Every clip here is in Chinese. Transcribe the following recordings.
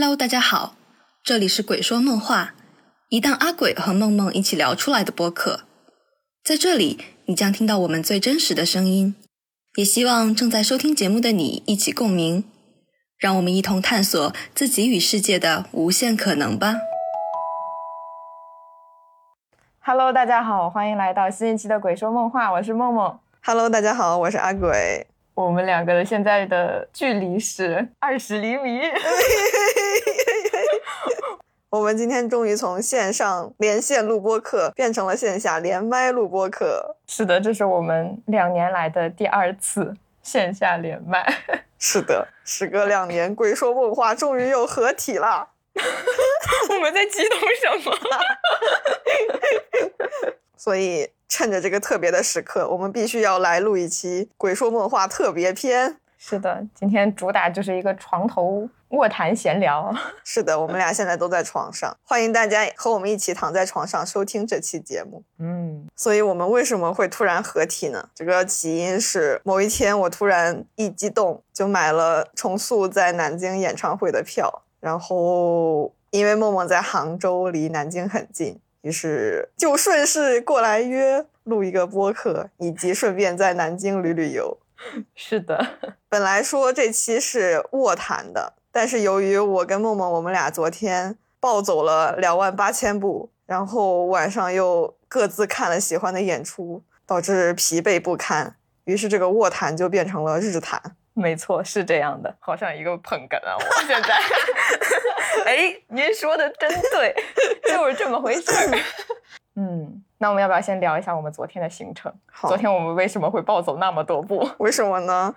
Hello，大家好，这里是鬼说梦话，一档阿鬼和梦梦一起聊出来的播客。在这里，你将听到我们最真实的声音，也希望正在收听节目的你一起共鸣，让我们一同探索自己与世界的无限可能吧。Hello，大家好，欢迎来到新一期的《鬼说梦话》，我是梦梦。Hello，大家好，我是阿鬼。我们两个的现在的距离是二十厘米。我们今天终于从线上连线录播课变成了线下连麦录播课。是的，这是我们两年来的第二次线下连麦。是的，时隔两年，鬼说梦话终于又合体了。我们在激动什么？所以趁着这个特别的时刻，我们必须要来录一期《鬼说梦话》特别篇。是的，今天主打就是一个床头卧谈闲聊。是的，我们俩现在都在床上，欢迎大家和我们一起躺在床上收听这期节目。嗯，所以我们为什么会突然合体呢？这个起因是某一天我突然一激动就买了重塑在南京演唱会的票，然后因为梦梦在杭州，离南京很近，于是就顺势过来约录一个播客，以及顺便在南京旅旅游。是的，本来说这期是卧谈的，但是由于我跟梦梦我们俩昨天暴走了两万八千步，然后晚上又各自看了喜欢的演出，导致疲惫不堪，于是这个卧谈就变成了日谈。没错，是这样的，好像一个捧哏啊！我 现在，哎，您说的真对，就是这么回事儿。嗯，那我们要不要先聊一下我们昨天的行程？好昨天我们为什么会暴走那么多步？为什么呢？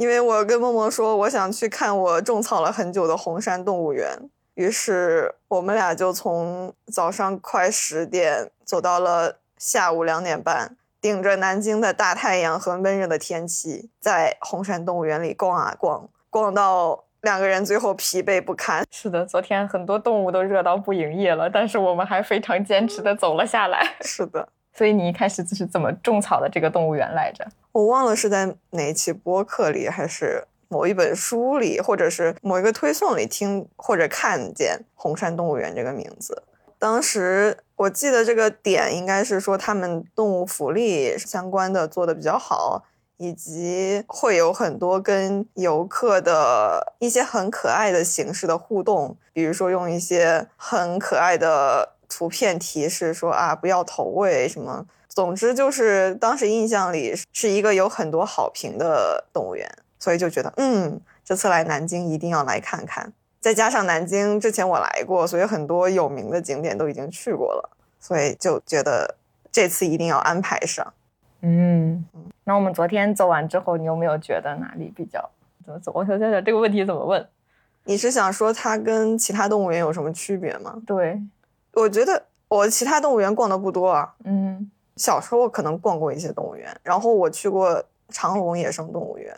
因为我跟梦梦说，我想去看我种草了很久的红山动物园，于是我们俩就从早上快十点走到了下午两点半，顶着南京的大太阳和闷热的天气，在红山动物园里逛啊逛，逛到两个人最后疲惫不堪。是的，昨天很多动物都热到不营业了，但是我们还非常坚持的走了下来。是的，所以你一开始就是怎么种草的这个动物园来着？我忘了是在哪一期播客里，还是某一本书里，或者是某一个推送里听或者看见红山动物园这个名字。当时我记得这个点应该是说他们动物福利相关的做的比较好，以及会有很多跟游客的一些很可爱的形式的互动，比如说用一些很可爱的图片提示说啊不要投喂什么。总之就是当时印象里是一个有很多好评的动物园，所以就觉得嗯，这次来南京一定要来看看。再加上南京之前我来过，所以很多有名的景点都已经去过了，所以就觉得这次一定要安排上。嗯，那我们昨天走完之后，你有没有觉得哪里比较怎么走？我想想想这个问题怎么问？你是想说它跟其他动物园有什么区别吗？对，我觉得我其他动物园逛的不多啊，嗯小时候可能逛过一些动物园，然后我去过长隆野生动物园。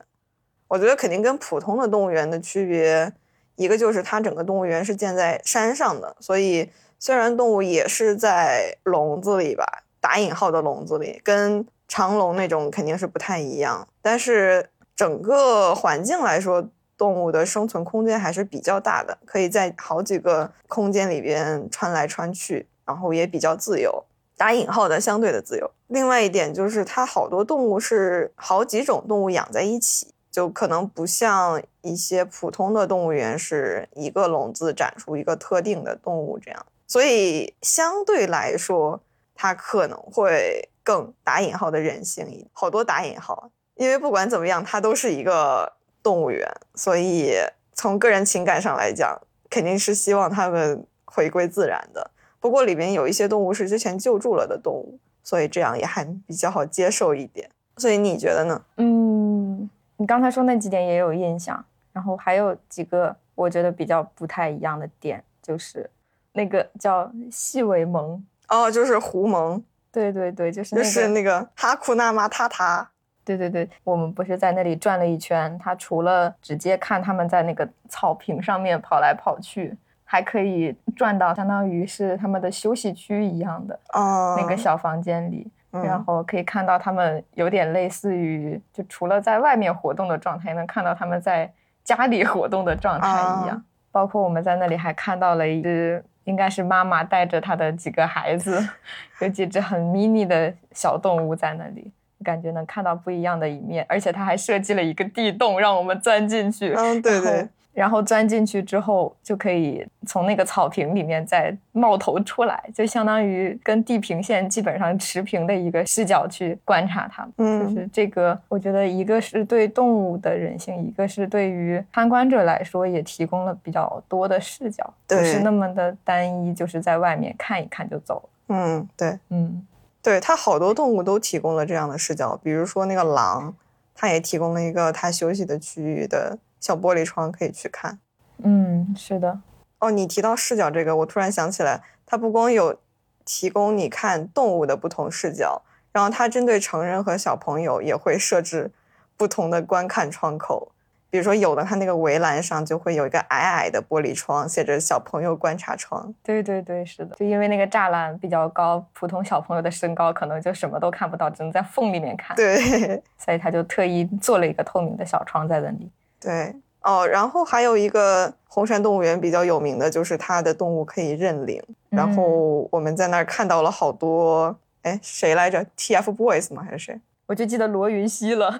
我觉得肯定跟普通的动物园的区别，一个就是它整个动物园是建在山上的，所以虽然动物也是在笼子里吧，打引号的笼子里，跟长隆那种肯定是不太一样，但是整个环境来说，动物的生存空间还是比较大的，可以在好几个空间里边穿来穿去，然后也比较自由。打引号的相对的自由。另外一点就是，它好多动物是好几种动物养在一起，就可能不像一些普通的动物园是一个笼子展出一个特定的动物这样，所以相对来说，它可能会更打引号的人性一点，好多打引号，因为不管怎么样，它都是一个动物园，所以从个人情感上来讲，肯定是希望它们回归自然的。不过里面有一些动物是之前救助了的动物，所以这样也还比较好接受一点。所以你觉得呢？嗯，你刚才说那几点也有印象，然后还有几个我觉得比较不太一样的点，就是那个叫细尾獴，哦，就是狐獴，对对对，就是那就个，是那个哈库纳马塔塔。对对对，我们不是在那里转了一圈，它除了直接看他们在那个草坪上面跑来跑去，还可以转到相当于是他们的休息区一样的哦，那个小房间里，嗯然后可以看到他们有点类似于，就除了在外面活动的状态，能看到他们在家里活动的状态一样。包括我们在那里还看到了一只，应该是妈妈带着她的几个孩子，有几只很 mini 的小动物在那里，感觉能看到不一样的一面。而且他还设计了一个地洞，让我们钻进去。嗯，对对。然后钻进去之后，就可以从那个草坪里面再冒头出来，就相当于跟地平线基本上持平的一个视角去观察它们。嗯，就是这个，我觉得一个是对动物的人性，一个是对于参观者来说也提供了比较多的视角，不是那么的单一，就是在外面看一看就走了。嗯，对，嗯，对，它好多动物都提供了这样的视角，比如说那个狼，它也提供了一个它休息的区域的。小玻璃窗可以去看，嗯，是的。哦，你提到视角这个，我突然想起来，它不光有提供你看动物的不同视角，然后它针对成人和小朋友也会设置不同的观看窗口。比如说，有的它那个围栏上就会有一个矮矮的玻璃窗，写着“小朋友观察窗”。对对对，是的。就因为那个栅栏比较高，普通小朋友的身高可能就什么都看不到，只能在缝里面看。对，所以他就特意做了一个透明的小窗在那里。对哦，然后还有一个红山动物园比较有名的就是它的动物可以认领，然后我们在那儿看到了好多，哎，谁来着？TFBOYS 吗？还是谁？我就记得罗云熙了，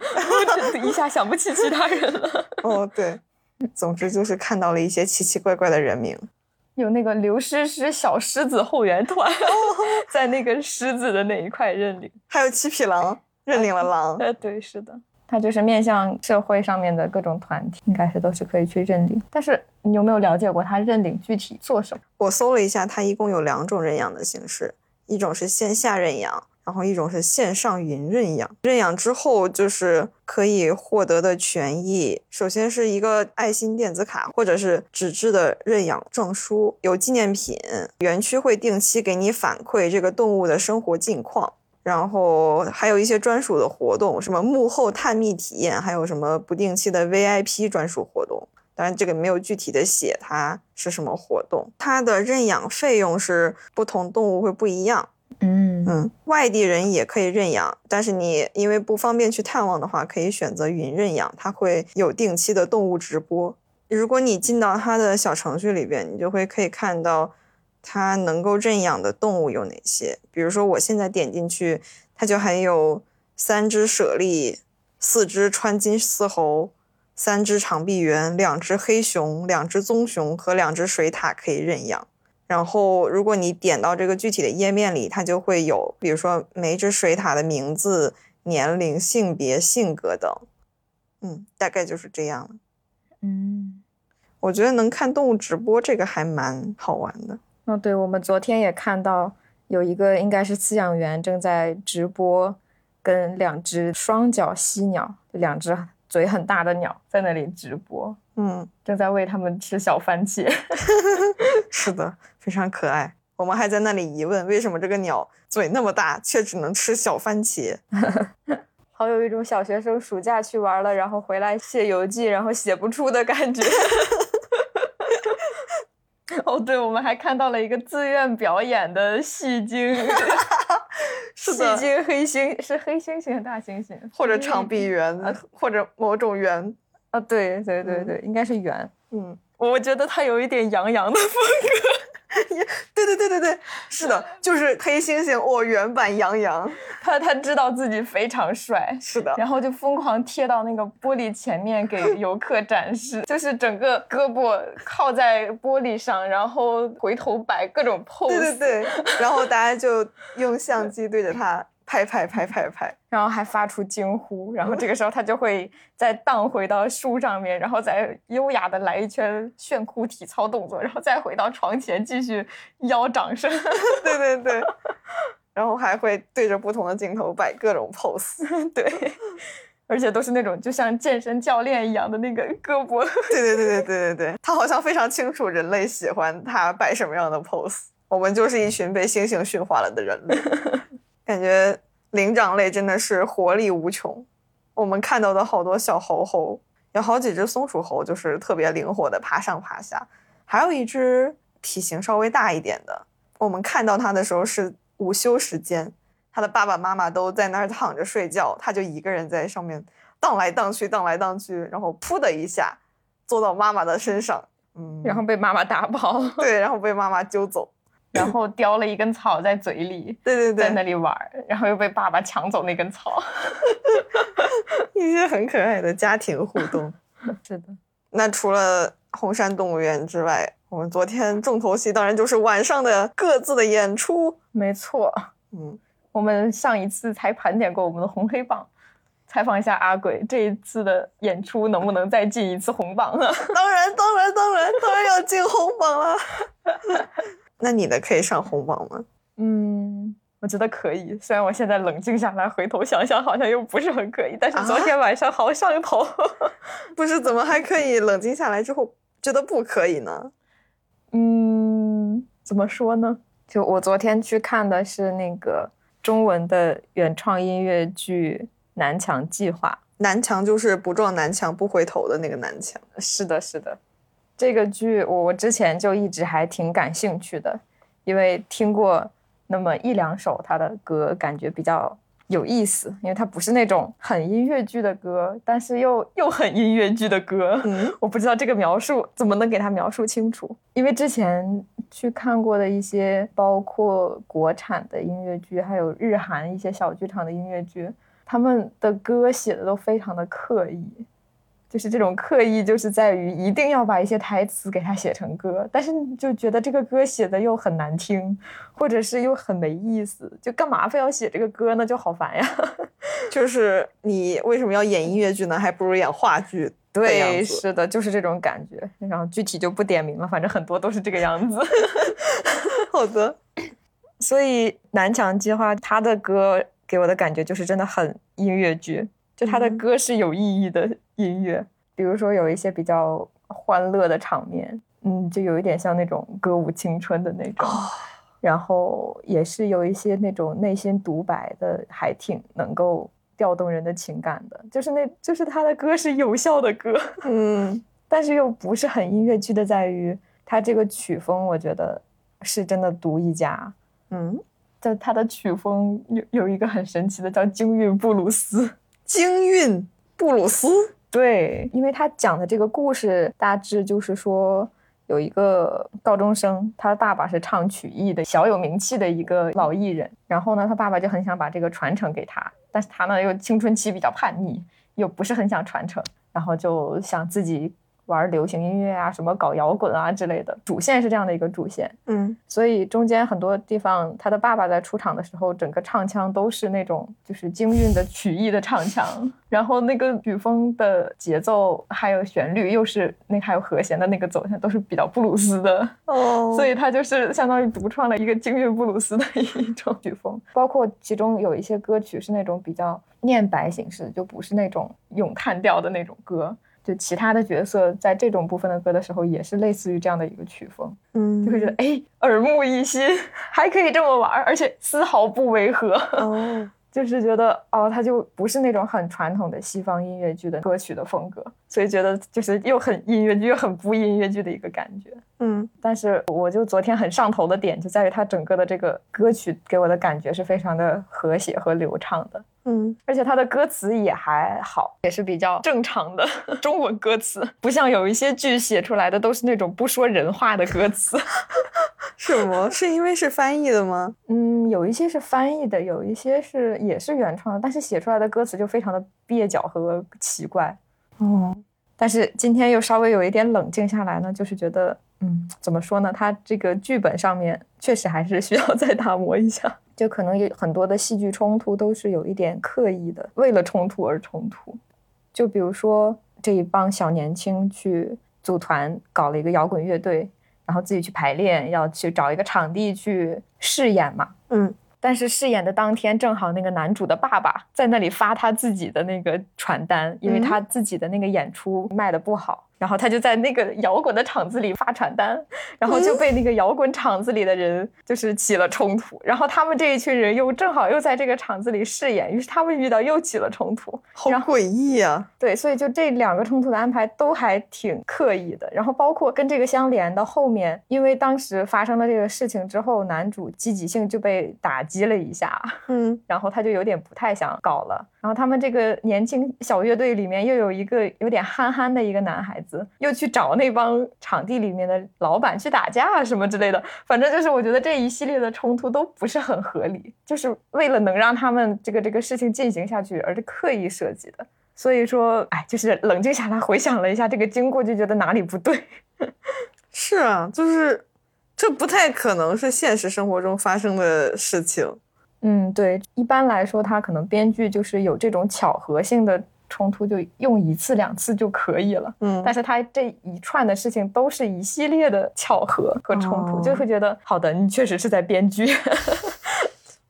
一下想不起其他人了。哦，对，总之就是看到了一些奇奇怪怪的人名，有那个刘诗诗小狮子后援团，在那个狮子的那一块认领，还有七匹狼认领了狼。哎，对，是的。它就是面向社会上面的各种团体，应该是都是可以去认领。但是你有没有了解过它认领具体做什么？我搜了一下，它一共有两种认养的形式，一种是线下认养，然后一种是线上云认养。认养之后就是可以获得的权益，首先是一个爱心电子卡或者是纸质的认养证书，有纪念品。园区会定期给你反馈这个动物的生活近况。然后还有一些专属的活动，什么幕后探秘体验，还有什么不定期的 VIP 专属活动。当然，这个没有具体的写它是什么活动。它的认养费用是不同动物会不一样。嗯嗯，外地人也可以认养，但是你因为不方便去探望的话，可以选择云认养，它会有定期的动物直播。如果你进到它的小程序里边，你就会可以看到。它能够认养的动物有哪些？比如说，我现在点进去，它就还有三只猞猁、四只川金丝猴、三只长臂猿、两只黑熊、两只棕熊和两只水獭可以认养。然后，如果你点到这个具体的页面里，它就会有，比如说每一只水獭的名字、年龄、性别、性格等。嗯，大概就是这样。嗯，我觉得能看动物直播这个还蛮好玩的。哦，对，我们昨天也看到有一个应该是饲养员正在直播，跟两只双脚犀鸟，两只嘴很大的鸟在那里直播，嗯，正在喂它们吃小番茄，是的，非常可爱。我们还在那里疑问，为什么这个鸟嘴那么大，却只能吃小番茄？好有一种小学生暑假去玩了，然后回来写游记，然后写不出的感觉。哦，对，我们还看到了一个自愿表演的戏精，戏精黑猩是黑猩猩、大猩猩，或者长臂猿，或者某种猿啊，对对对对，应该是猿。嗯，我觉得他有一点杨洋的风格。对对对对对，是的，就是黑猩猩哦，原版杨洋，他他知道自己非常帅，是的，然后就疯狂贴到那个玻璃前面给 游客展示，就是整个胳膊靠在玻璃上，然后回头摆各种 pose，对对对，然后大家就用相机对着他。拍拍拍拍拍，然后还发出惊呼，然后这个时候他就会再荡回到树上面，然后再优雅的来一圈炫酷体操动作，然后再回到床前继续邀掌声。对对对，然后还会对着不同的镜头摆各种 pose，对，而且都是那种就像健身教练一样的那个胳膊。对对对对对对对，他好像非常清楚人类喜欢他摆什么样的 pose，我们就是一群被猩猩驯化了的人类。感觉灵长类真的是活力无穷。我们看到的好多小猴猴，有好几只松鼠猴，就是特别灵活的爬上爬下。还有一只体型稍微大一点的，我们看到它的时候是午休时间，它的爸爸妈妈都在那儿躺着睡觉，它就一个人在上面荡来荡去，荡来荡去，然后噗的一下坐到妈妈的身上，嗯，然后被妈妈打跑，对，然后被妈妈揪走，然后叼了一根草在嘴里，对对对，在那里玩儿，然后又被爸爸抢走那根草。一些很可爱的家庭互动。是的，那除了红山动物园之外，我们昨天重头戏当然就是晚上的各自的演出。没错。嗯，我们上一次才盘点过我们的红黑榜，采访一下阿鬼，这一次的演出能不能再进一次红榜呢？当然，当然，当然，当然要进红榜了。那你的可以上红榜吗？嗯，我觉得可以。虽然我现在冷静下来，回头想想，好像又不是很可以。但是昨天晚上好上头。不是，怎么还可以冷静下来之后觉得不可以呢？嗯，怎么说呢？就我昨天去看的是那个中文的原创音乐剧《南墙计划》。南墙就是不撞南墙不回头的那个南墙。是的，是的。这个剧我我之前就一直还挺感兴趣的，因为听过那么一两首他的歌，感觉比较有意思。因为它不是那种很音乐剧的歌，但是又又很音乐剧的歌。嗯，我不知道这个描述怎么能给他描述清楚。因为之前去看过的一些，包括国产的音乐剧，还有日韩一些小剧场的音乐剧，他们的歌写的都非常的刻意。就是这种刻意，就是在于一定要把一些台词给它写成歌，但是就觉得这个歌写的又很难听，或者是又很没意思，就干嘛非要写这个歌呢？就好烦呀！就是你为什么要演音乐剧呢？还不如演话剧。对，是的，就是这种感觉。然后具体就不点名了，反正很多都是这个样子。好的。所以南墙计划他的歌给我的感觉就是真的很音乐剧，就他的歌是有意义的。音乐，比如说有一些比较欢乐的场面，嗯，就有一点像那种歌舞青春的那种，然后也是有一些那种内心独白的，还挺能够调动人的情感的，就是那，就是他的歌是有效的歌，嗯，但是又不是很音乐剧的，在于他这个曲风，我觉得是真的独一家，嗯，就他的曲风有有一个很神奇的叫京韵布鲁斯，京韵布鲁斯。对，因为他讲的这个故事大致就是说，有一个高中生，他爸爸是唱曲艺的，小有名气的一个老艺人。然后呢，他爸爸就很想把这个传承给他，但是他呢又青春期比较叛逆，又不是很想传承，然后就想自己。玩流行音乐啊，什么搞摇滚啊之类的，主线是这样的一个主线，嗯，所以中间很多地方，他的爸爸在出场的时候，整个唱腔都是那种就是京韵的曲艺的唱腔，然后那个曲风的节奏还有旋律又是那还有和弦的那个走向都是比较布鲁斯的哦，所以他就是相当于独创了一个京韵布鲁斯的一种曲风，包括其中有一些歌曲是那种比较念白形式，就不是那种咏叹调的那种歌。就其他的角色在这种部分的歌的时候，也是类似于这样的一个曲风，嗯，就会觉得哎，耳目一新，还可以这么玩，而且丝毫不违和，哦，就是觉得哦，它就不是那种很传统的西方音乐剧的歌曲的风格，所以觉得就是又很音乐剧又很不音乐剧的一个感觉，嗯，但是我就昨天很上头的点就在于它整个的这个歌曲给我的感觉是非常的和谐和流畅的。嗯，而且它的歌词也还好，也是比较正常的 中文歌词，不像有一些剧写出来的都是那种不说人话的歌词。什么？是因为是翻译的吗？嗯，有一些是翻译的，有一些是也是原创的，但是写出来的歌词就非常的蹩脚和奇怪。哦，但是今天又稍微有一点冷静下来呢，就是觉得，嗯，怎么说呢？他这个剧本上面确实还是需要 再打磨一下。就可能有很多的戏剧冲突都是有一点刻意的，为了冲突而冲突。就比如说这一帮小年轻去组团搞了一个摇滚乐队，然后自己去排练，要去找一个场地去试演嘛。嗯，但是试演的当天正好那个男主的爸爸在那里发他自己的那个传单，因为他自己的那个演出卖的不好。然后他就在那个摇滚的场子里发传单，然后就被那个摇滚场子里的人就是起了冲突，然后他们这一群人又正好又在这个场子里饰演，于是他们遇到又起了冲突，好诡异啊！对，所以就这两个冲突的安排都还挺刻意的。然后包括跟这个相连的后面，因为当时发生了这个事情之后，男主积极性就被打击了一下，嗯，然后他就有点不太想搞了。然后他们这个年轻小乐队里面又有一个有点憨憨的一个男孩子。子，又去找那帮场地里面的老板去打架啊什么之类的。反正就是我觉得这一系列的冲突都不是很合理，就是为了能让他们这个这个事情进行下去而是刻意设计的。所以说，哎，就是冷静下来回想了一下这个经过，就觉得哪里不对。是啊，就是这不太可能是现实生活中发生的事情。嗯，对，一般来说，他可能编剧就是有这种巧合性的冲突，就用一次两次就可以了。嗯，但是他这一串的事情都是一系列的巧合和冲突，就会觉得好的，你确实是在编剧。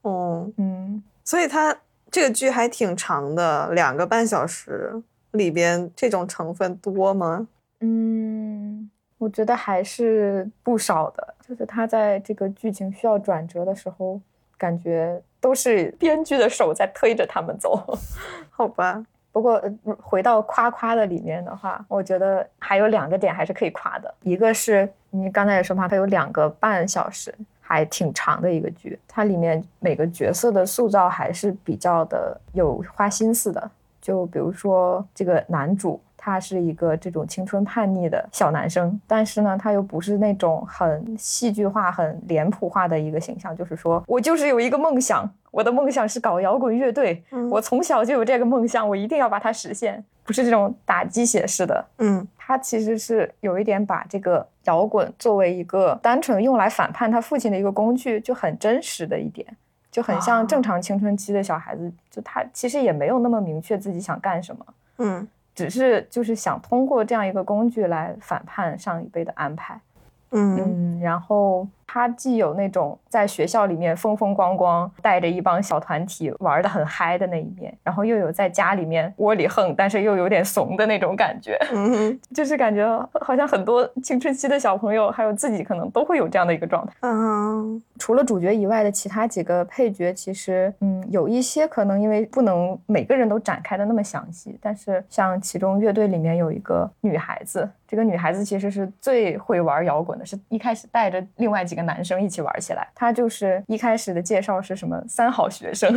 哦，嗯，所以他这个剧还挺长的，两个半小时，里边这种成分多吗？嗯，我觉得还是不少的，就是他在这个剧情需要转折的时候。感觉都是编剧的手在推着他们走，好吧。不过回到夸夸的里面的话，我觉得还有两个点还是可以夸的。一个是你刚才也说嘛，它有两个半小时，还挺长的一个剧。它里面每个角色的塑造还是比较的有花心思的。就比如说这个男主。他是一个这种青春叛逆的小男生，但是呢，他又不是那种很戏剧化、很脸谱化的一个形象。就是说我就是有一个梦想，我的梦想是搞摇滚乐队，我从小就有这个梦想，我一定要把它实现。不是这种打鸡血式的，嗯，他其实是有一点把这个摇滚作为一个单纯用来反叛他父亲的一个工具，就很真实的一点，就很像正常青春期的小孩子，就他其实也没有那么明确自己想干什么，嗯。只是就是想通过这样一个工具来反叛上一辈的安排，嗯，然后。他既有那种在学校里面风风光光，带着一帮小团体玩的很嗨的那一面，然后又有在家里面窝里横，但是又有点怂的那种感觉，嗯，就是感觉好像很多青春期的小朋友，还有自己可能都会有这样的一个状态。嗯，除了主角以外的其他几个配角，其实嗯有一些可能因为不能每个人都展开的那么详细，但是像其中乐队里面有一个女孩子，这个女孩子其实是最会玩摇滚的，是一开始带着另外几个。男生一起玩起来，她就是一开始的介绍是什么三好学生，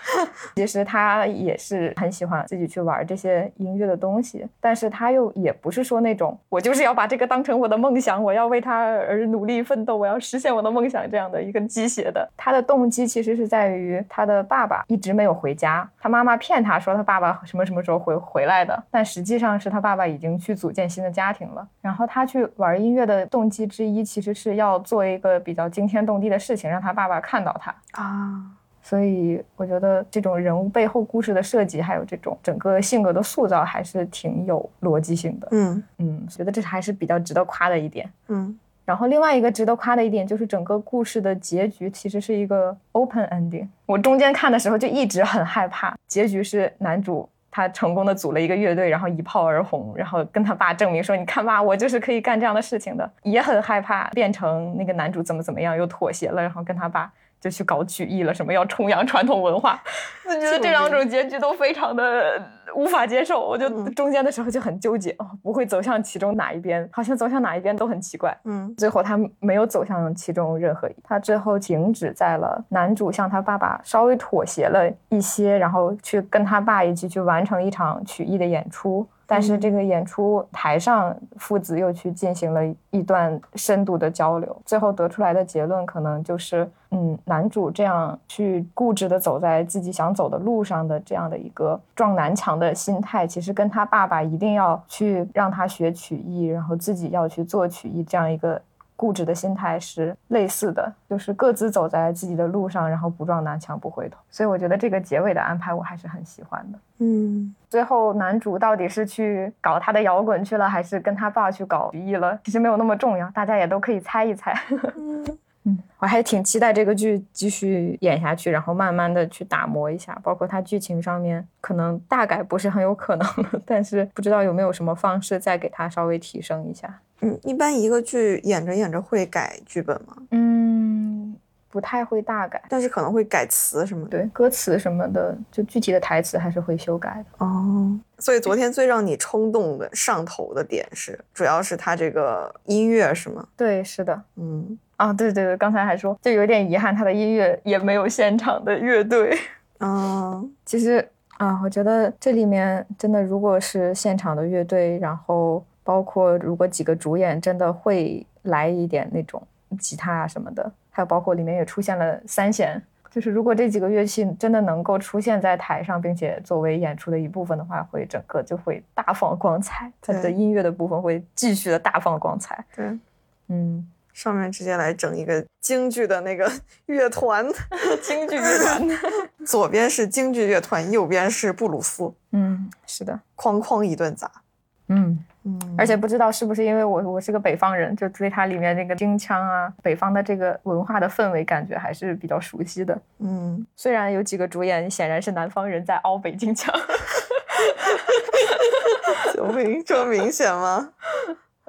其实她也是很喜欢自己去玩这些音乐的东西，但是她又也不是说那种我就是要把这个当成我的梦想，我要为他而努力奋斗，我要实现我的梦想这样的一个鸡血的。他的动机其实是在于他的爸爸一直没有回家，他妈妈骗他说他爸爸什么什么时候回回来的，但实际上是他爸爸已经去组建新的家庭了。然后他去玩音乐的动机之一，其实是要做一。一个比较惊天动地的事情，让他爸爸看到他啊，所以我觉得这种人物背后故事的设计，还有这种整个性格的塑造，还是挺有逻辑性的。嗯嗯，觉得这还是比较值得夸的一点。嗯，然后另外一个值得夸的一点，就是整个故事的结局其实是一个 open ending。我中间看的时候就一直很害怕，结局是男主。他成功的组了一个乐队，然后一炮而红，然后跟他爸证明说：“你看吧，我就是可以干这样的事情的。”也很害怕变成那个男主怎么怎么样，又妥协了，然后跟他爸。就去搞曲艺了，什么要崇洋传统文化，我觉得这两种结局都非常的无法接受。我就中间的时候就很纠结，哦，不会走向其中哪一边，好像走向哪一边都很奇怪。嗯，最后他没有走向其中任何一，他最后停止在了男主向他爸爸稍微妥协了一些，然后去跟他爸一起去完成一场曲艺的演出。但是这个演出台上，父子又去进行了一段深度的交流，最后得出来的结论可能就是，嗯，男主这样去固执的走在自己想走的路上的这样的一个撞南墙的心态，其实跟他爸爸一定要去让他学曲艺，然后自己要去做曲艺这样一个。固执的心态是类似的，就是各自走在自己的路上，然后不撞南墙不回头。所以我觉得这个结尾的安排我还是很喜欢的。嗯，最后男主到底是去搞他的摇滚去了，还是跟他爸去搞曲艺了？其实没有那么重要，大家也都可以猜一猜。嗯，我还挺期待这个剧继续演下去，然后慢慢的去打磨一下，包括它剧情上面可能大概不是很有可能，但是不知道有没有什么方式再给它稍微提升一下。嗯，一般一个剧演着演着会改剧本吗？嗯，不太会大改，但是可能会改词什么的。对，歌词什么的，就具体的台词还是会修改的。哦，所以昨天最让你冲动的上头的点是，主要是他这个音乐是吗？对，是的。嗯，啊，对对对，刚才还说就有点遗憾，他的音乐也没有现场的乐队。嗯，其实啊，我觉得这里面真的如果是现场的乐队，然后。包括如果几个主演真的会来一点那种吉他啊什么的，还有包括里面也出现了三弦，就是如果这几个乐器真的能够出现在台上，并且作为演出的一部分的话，会整个就会大放光彩。它的音乐的部分会继续的大放光彩。对，嗯，上面直接来整一个京剧的那个 乐团，京剧乐团，左边是京剧乐团，右边是布鲁斯，嗯，是的，哐哐一顿砸。嗯。嗯，而且不知道是不是因为我我是个北方人，就对它里面那个京腔啊，北方的这个文化的氛围感觉还是比较熟悉的。嗯，虽然有几个主演显然是南方人在凹北京腔，救命，这么明显吗？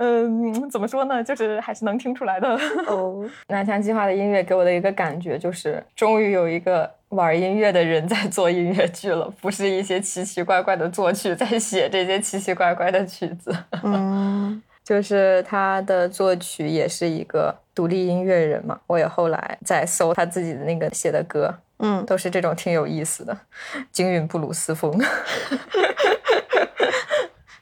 嗯，怎么说呢？就是还是能听出来的。哦，南墙计划的音乐给我的一个感觉就是，终于有一个玩音乐的人在做音乐剧了，不是一些奇奇怪怪的作曲在写这些奇奇怪怪的曲子。嗯，就是他的作曲也是一个独立音乐人嘛。我也后来在搜他自己的那个写的歌，嗯，都是这种挺有意思的京韵布鲁斯风。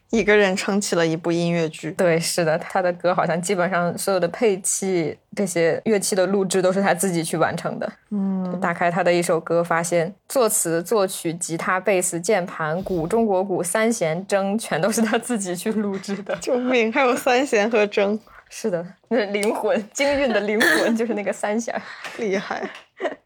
一个人撑起了一部音乐剧。对，是的，他的歌好像基本上所有的配器、这些乐器的录制都是他自己去完成的。嗯，打开他的一首歌，发现作词、作曲、吉他、贝斯、键盘、鼓、中国鼓、三弦、筝，全都是他自己去录制的。救命！还有三弦和筝。是的，那灵魂，京韵的灵魂就是那个三弦，厉害。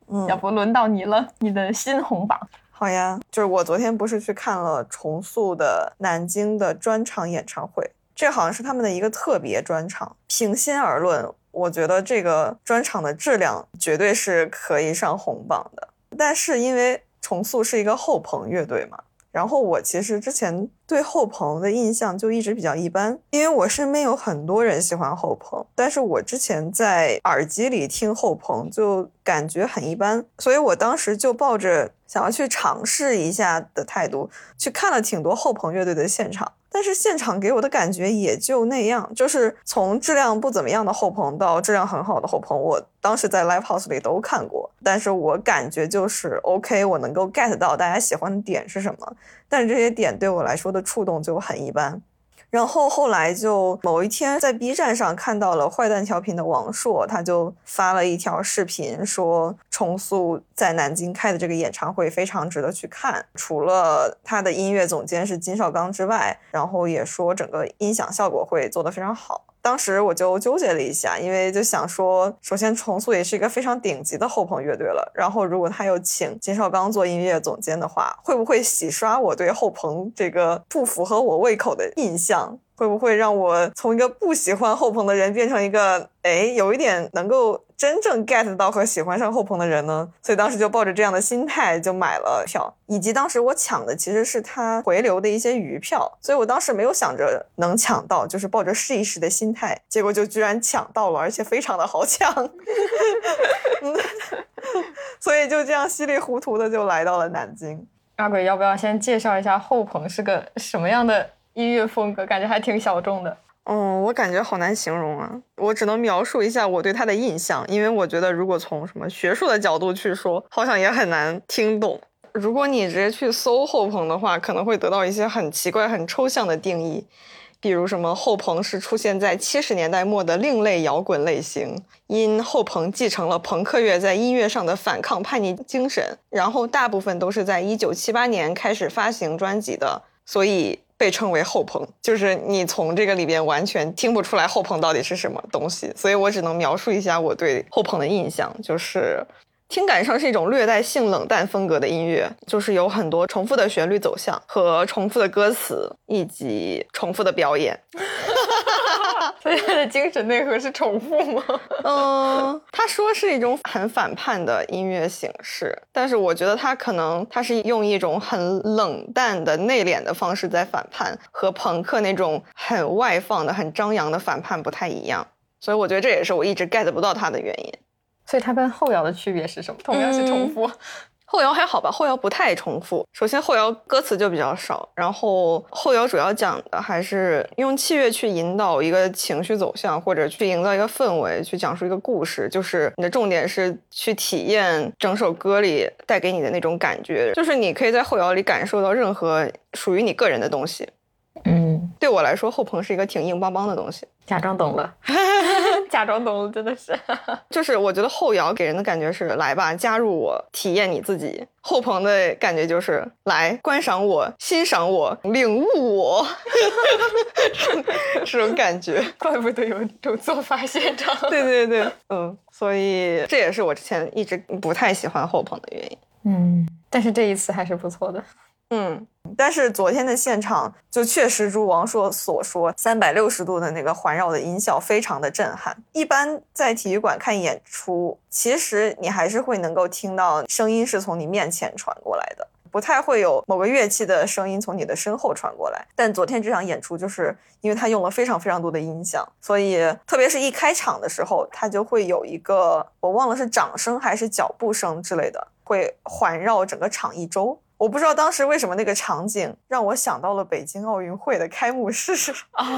嗯，要不轮到你了，你的新红榜。好呀，就是我昨天不是去看了重塑的南京的专场演唱会，这好像是他们的一个特别专场。平心而论，我觉得这个专场的质量绝对是可以上红榜的。但是因为重塑是一个后朋乐队嘛。然后我其实之前对后朋的印象就一直比较一般，因为我身边有很多人喜欢后朋，但是我之前在耳机里听后朋就感觉很一般，所以我当时就抱着想要去尝试一下的态度去看了挺多后朋乐队的现场。但是现场给我的感觉也就那样，就是从质量不怎么样的后棚到质量很好的后棚，我当时在 live house 里都看过。但是我感觉就是 OK，我能够 get 到大家喜欢的点是什么，但是这些点对我来说的触动就很一般。然后后来就某一天在 B 站上看到了坏蛋调频的王硕，他就发了一条视频，说重塑在南京开的这个演唱会非常值得去看。除了他的音乐总监是金绍刚之外，然后也说整个音响效果会做得非常好。当时我就纠结了一下，因为就想说，首先重塑也是一个非常顶级的后朋乐队了，然后如果他又请金少刚做音乐总监的话，会不会洗刷我对后朋这个不符合我胃口的印象？会不会让我从一个不喜欢后朋的人变成一个哎有一点能够真正 get 到和喜欢上后朋的人呢？所以当时就抱着这样的心态就买了票，以及当时我抢的其实是他回流的一些余票，所以我当时没有想着能抢到，就是抱着试一试的心态，结果就居然抢到了，而且非常的好抢，所以就这样稀里糊涂的就来到了南京。阿鬼，要不要先介绍一下后朋是个什么样的？音乐风格感觉还挺小众的，哦，我感觉好难形容啊，我只能描述一下我对他的印象，因为我觉得如果从什么学术的角度去说，好像也很难听懂。如果你直接去搜后朋的话，可能会得到一些很奇怪、很抽象的定义，比如什么后朋是出现在七十年代末的另类摇滚类型，因后朋继承了朋克乐在音乐上的反抗叛逆精神，然后大部分都是在一九七八年开始发行专辑的，所以。被称为后朋，就是你从这个里边完全听不出来后朋到底是什么东西，所以我只能描述一下我对后朋的印象，就是听感上是一种略带性冷淡风格的音乐，就是有很多重复的旋律走向和重复的歌词，以及重复的表演。所以他的精神内核是重复吗？嗯，他说是一种很反叛的音乐形式，但是我觉得他可能他是用一种很冷淡的内敛的方式在反叛，和朋克那种很外放的、很张扬的反叛不太一样。所以我觉得这也是我一直 get 不到他的原因。所以它跟后摇的区别是什么？同样是重复。后摇还好吧，后摇不太重复。首先，后摇歌词就比较少，然后后摇主要讲的还是用器乐去引导一个情绪走向，或者去营造一个氛围，去讲述一个故事。就是你的重点是去体验整首歌里带给你的那种感觉，就是你可以在后摇里感受到任何属于你个人的东西。嗯，对我来说，后棚是一个挺硬邦邦的东西。假装懂了，假装懂了，真的是。就是我觉得后摇给人的感觉是来吧，加入我，体验你自己。后棚的感觉就是来观赏我，欣赏我，领悟我，这种感觉。怪不得有种做法现场。对对对，嗯，所以这也是我之前一直不太喜欢后棚的原因。嗯，但是这一次还是不错的。嗯，但是昨天的现场就确实如王硕所说，三百六十度的那个环绕的音效非常的震撼。一般在体育馆看演出，其实你还是会能够听到声音是从你面前传过来的，不太会有某个乐器的声音从你的身后传过来。但昨天这场演出，就是因为它用了非常非常多的音响，所以特别是一开场的时候，它就会有一个我忘了是掌声还是脚步声之类的，会环绕整个场一周。我不知道当时为什么那个场景让我想到了北京奥运会的开幕式啊，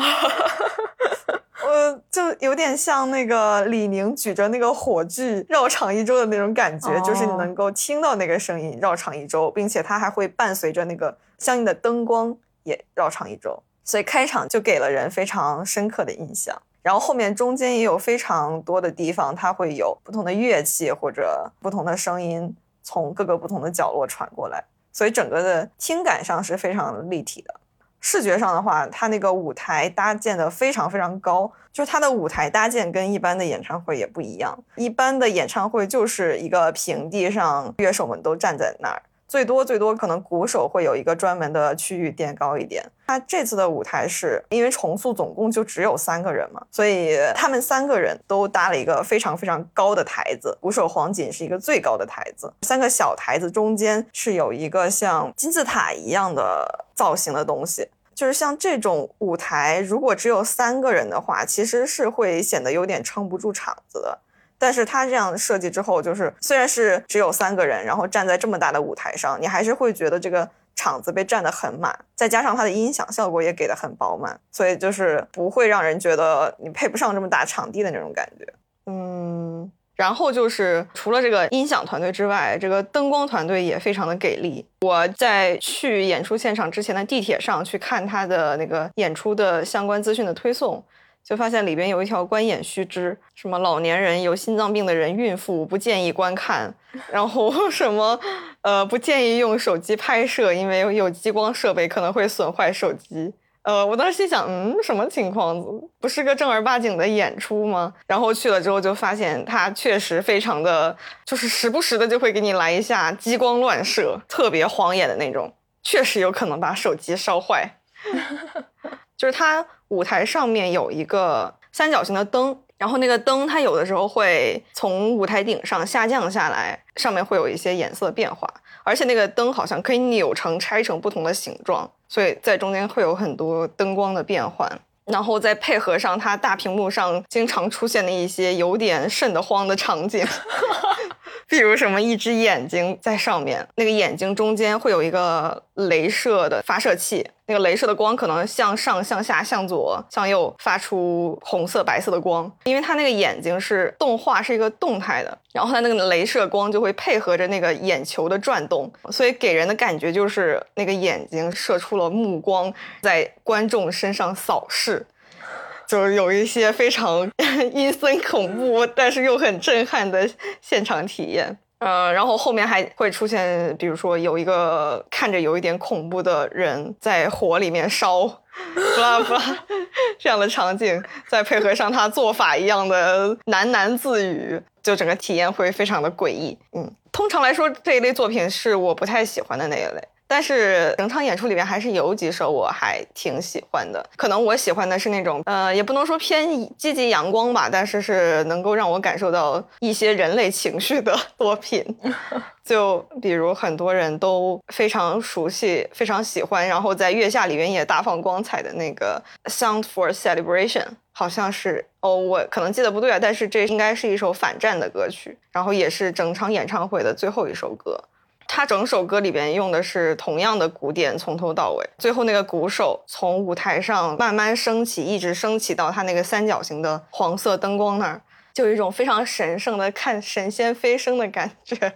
我就有点像那个李宁举着那个火炬绕场一周的那种感觉，就是你能够听到那个声音绕场一周，并且它还会伴随着那个相应的灯光也绕场一周，所以开场就给了人非常深刻的印象。然后后面中间也有非常多的地方，它会有不同的乐器或者不同的声音从各个不同的角落传过来。所以整个的听感上是非常立体的，视觉上的话，它那个舞台搭建的非常非常高，就是它的舞台搭建跟一般的演唱会也不一样，一般的演唱会就是一个平地上，乐手们都站在那儿。最多最多可能鼓手会有一个专门的区域垫高一点。他这次的舞台是因为重塑总共就只有三个人嘛，所以他们三个人都搭了一个非常非常高的台子。鼓手黄锦是一个最高的台子，三个小台子中间是有一个像金字塔一样的造型的东西。就是像这种舞台，如果只有三个人的话，其实是会显得有点撑不住场子的。但是它这样设计之后，就是虽然是只有三个人，然后站在这么大的舞台上，你还是会觉得这个场子被占得很满，再加上它的音响效果也给的很饱满，所以就是不会让人觉得你配不上这么大场地的那种感觉。嗯，然后就是除了这个音响团队之外，这个灯光团队也非常的给力。我在去演出现场之前的地铁上去看他的那个演出的相关资讯的推送。就发现里边有一条观演须知，什么老年人、有心脏病的人、孕妇不建议观看，然后 什么呃不建议用手机拍摄，因为有激光设备可能会损坏手机。呃，我当时心想，嗯，什么情况？不是个正儿八经的演出吗？然后去了之后就发现，它确实非常的，就是时不时的就会给你来一下激光乱射，特别晃眼的那种，确实有可能把手机烧坏。就是它舞台上面有一个三角形的灯，然后那个灯它有的时候会从舞台顶上下降下来，上面会有一些颜色变化，而且那个灯好像可以扭成拆成不同的形状，所以在中间会有很多灯光的变换，然后再配合上它大屏幕上经常出现的一些有点瘆得慌的场景。比如什么，一只眼睛在上面，那个眼睛中间会有一个镭射的发射器，那个镭射的光可能向上、向下、向左、向右发出红色、白色的光，因为它那个眼睛是动画，是一个动态的，然后它那个镭射光就会配合着那个眼球的转动，所以给人的感觉就是那个眼睛射出了目光，在观众身上扫视。就是有一些非常 阴森恐怖，但是又很震撼的现场体验。呃，然后后面还会出现，比如说有一个看着有一点恐怖的人在火里面烧，不拉不拉这样的场景，再配合上他做法一样的喃喃自语，就整个体验会非常的诡异。嗯，通常来说这一类作品是我不太喜欢的那一类。但是整场演出里面还是有几首我还挺喜欢的，可能我喜欢的是那种，呃，也不能说偏积极阳光吧，但是是能够让我感受到一些人类情绪的 作品。就比如很多人都非常熟悉、非常喜欢，然后在月下里面也大放光彩的那个《Sound for Celebration》，好像是哦，我可能记得不对啊，但是这应该是一首反战的歌曲，然后也是整场演唱会的最后一首歌。他整首歌里边用的是同样的鼓点，从头到尾，最后那个鼓手从舞台上慢慢升起，一直升起到他那个三角形的黄色灯光那儿，就有一种非常神圣的看神仙飞升的感觉。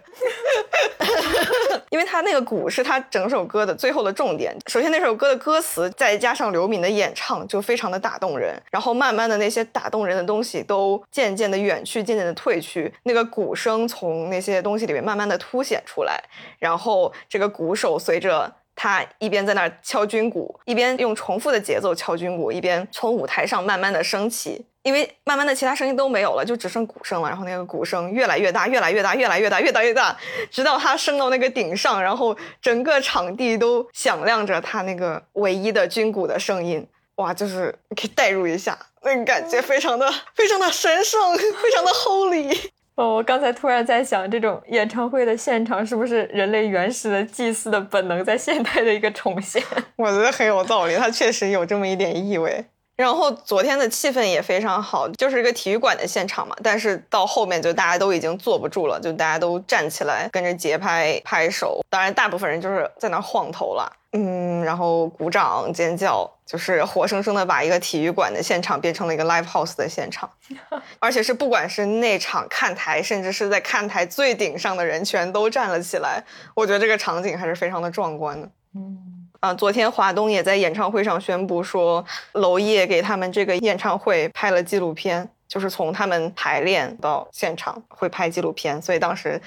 因为他那个鼓是他整首歌的最后的重点。首先那首歌的歌词，再加上刘敏的演唱，就非常的打动人。然后慢慢的那些打动人的东西都渐渐的远去，渐渐的退去。那个鼓声从那些东西里面慢慢的凸显出来，然后这个鼓手随着。他一边在那儿敲军鼓，一边用重复的节奏敲军鼓，一边从舞台上慢慢的升起。因为慢慢的其他声音都没有了，就只剩鼓声了。然后那个鼓声越来越大，越来越大，越来越大，越大越大，直到它升到那个顶上，然后整个场地都响亮着它那个唯一的军鼓的声音。哇，就是可以代入一下，那个感觉非常的非常的神圣，非常的 holy。哦，我刚才突然在想，这种演唱会的现场是不是人类原始的祭祀的本能在现代的一个重现？我觉得很有道理，它确实有这么一点意味。然后昨天的气氛也非常好，就是一个体育馆的现场嘛。但是到后面就大家都已经坐不住了，就大家都站起来跟着节拍拍手。当然，大部分人就是在那晃头了，嗯，然后鼓掌尖叫，就是活生生的把一个体育馆的现场变成了一个 live house 的现场。而且是不管是内场看台，甚至是在看台最顶上的人，全都站了起来。我觉得这个场景还是非常的壮观的。嗯。啊，昨天华东也在演唱会上宣布说，娄烨给他们这个演唱会拍了纪录片，就是从他们排练到现场会拍纪录片，所以当时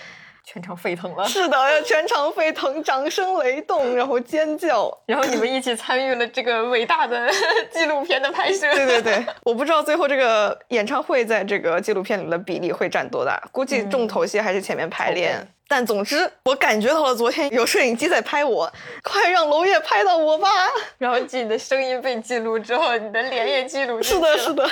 全场沸腾了。是的，全场沸腾，掌声雷动，然后尖叫，然后你们一起参与了这个伟大的 纪录片的拍摄。对对对，我不知道最后这个演唱会在这个纪录片里的比例会占多大，估计重头戏还是前面排练。但总之，我感觉到了昨天有摄影机在拍我，快让娄烨拍到我吧！然后记你的声音被记录之后，你的脸也记录。是的，是的。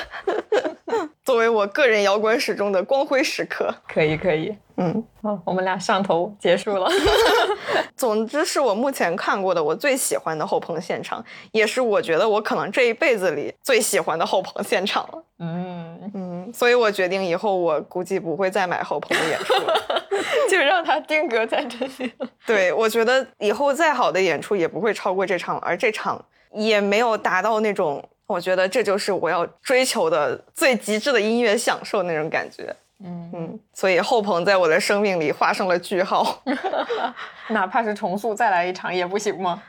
作为我个人摇滚史中的光辉时刻，可以，可以。嗯，好，我们俩上头结束了。总之，是我目前看过的我最喜欢的后朋现场，也是我觉得我可能这一辈子里最喜欢的后朋现场了。嗯嗯，所以我决定以后我估计不会再买后朋的演出了，就让他定格在这里。对，我觉得以后再好的演出也不会超过这场，而这场也没有达到那种我觉得这就是我要追求的最极致的音乐享受那种感觉。嗯嗯，所以后鹏在我的生命里画上了句号 哪怕是重塑再来一场也不行吗？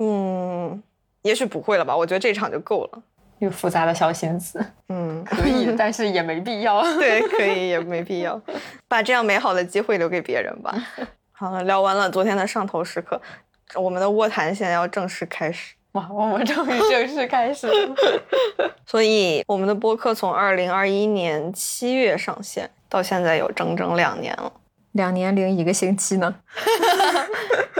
嗯，也许不会了吧，我觉得这场就够了。有复杂的小心思，嗯，可以，但是也没必要。对，可以也 没必要，把这样美好的机会留给别人吧。好了，聊完了昨天的上头时刻，我们的卧谈现在要正式开始。哇，我们终于正式开始了。所以，我们的播客从二零二一年七月上线，到现在有整整两年了。两年零一个星期呢？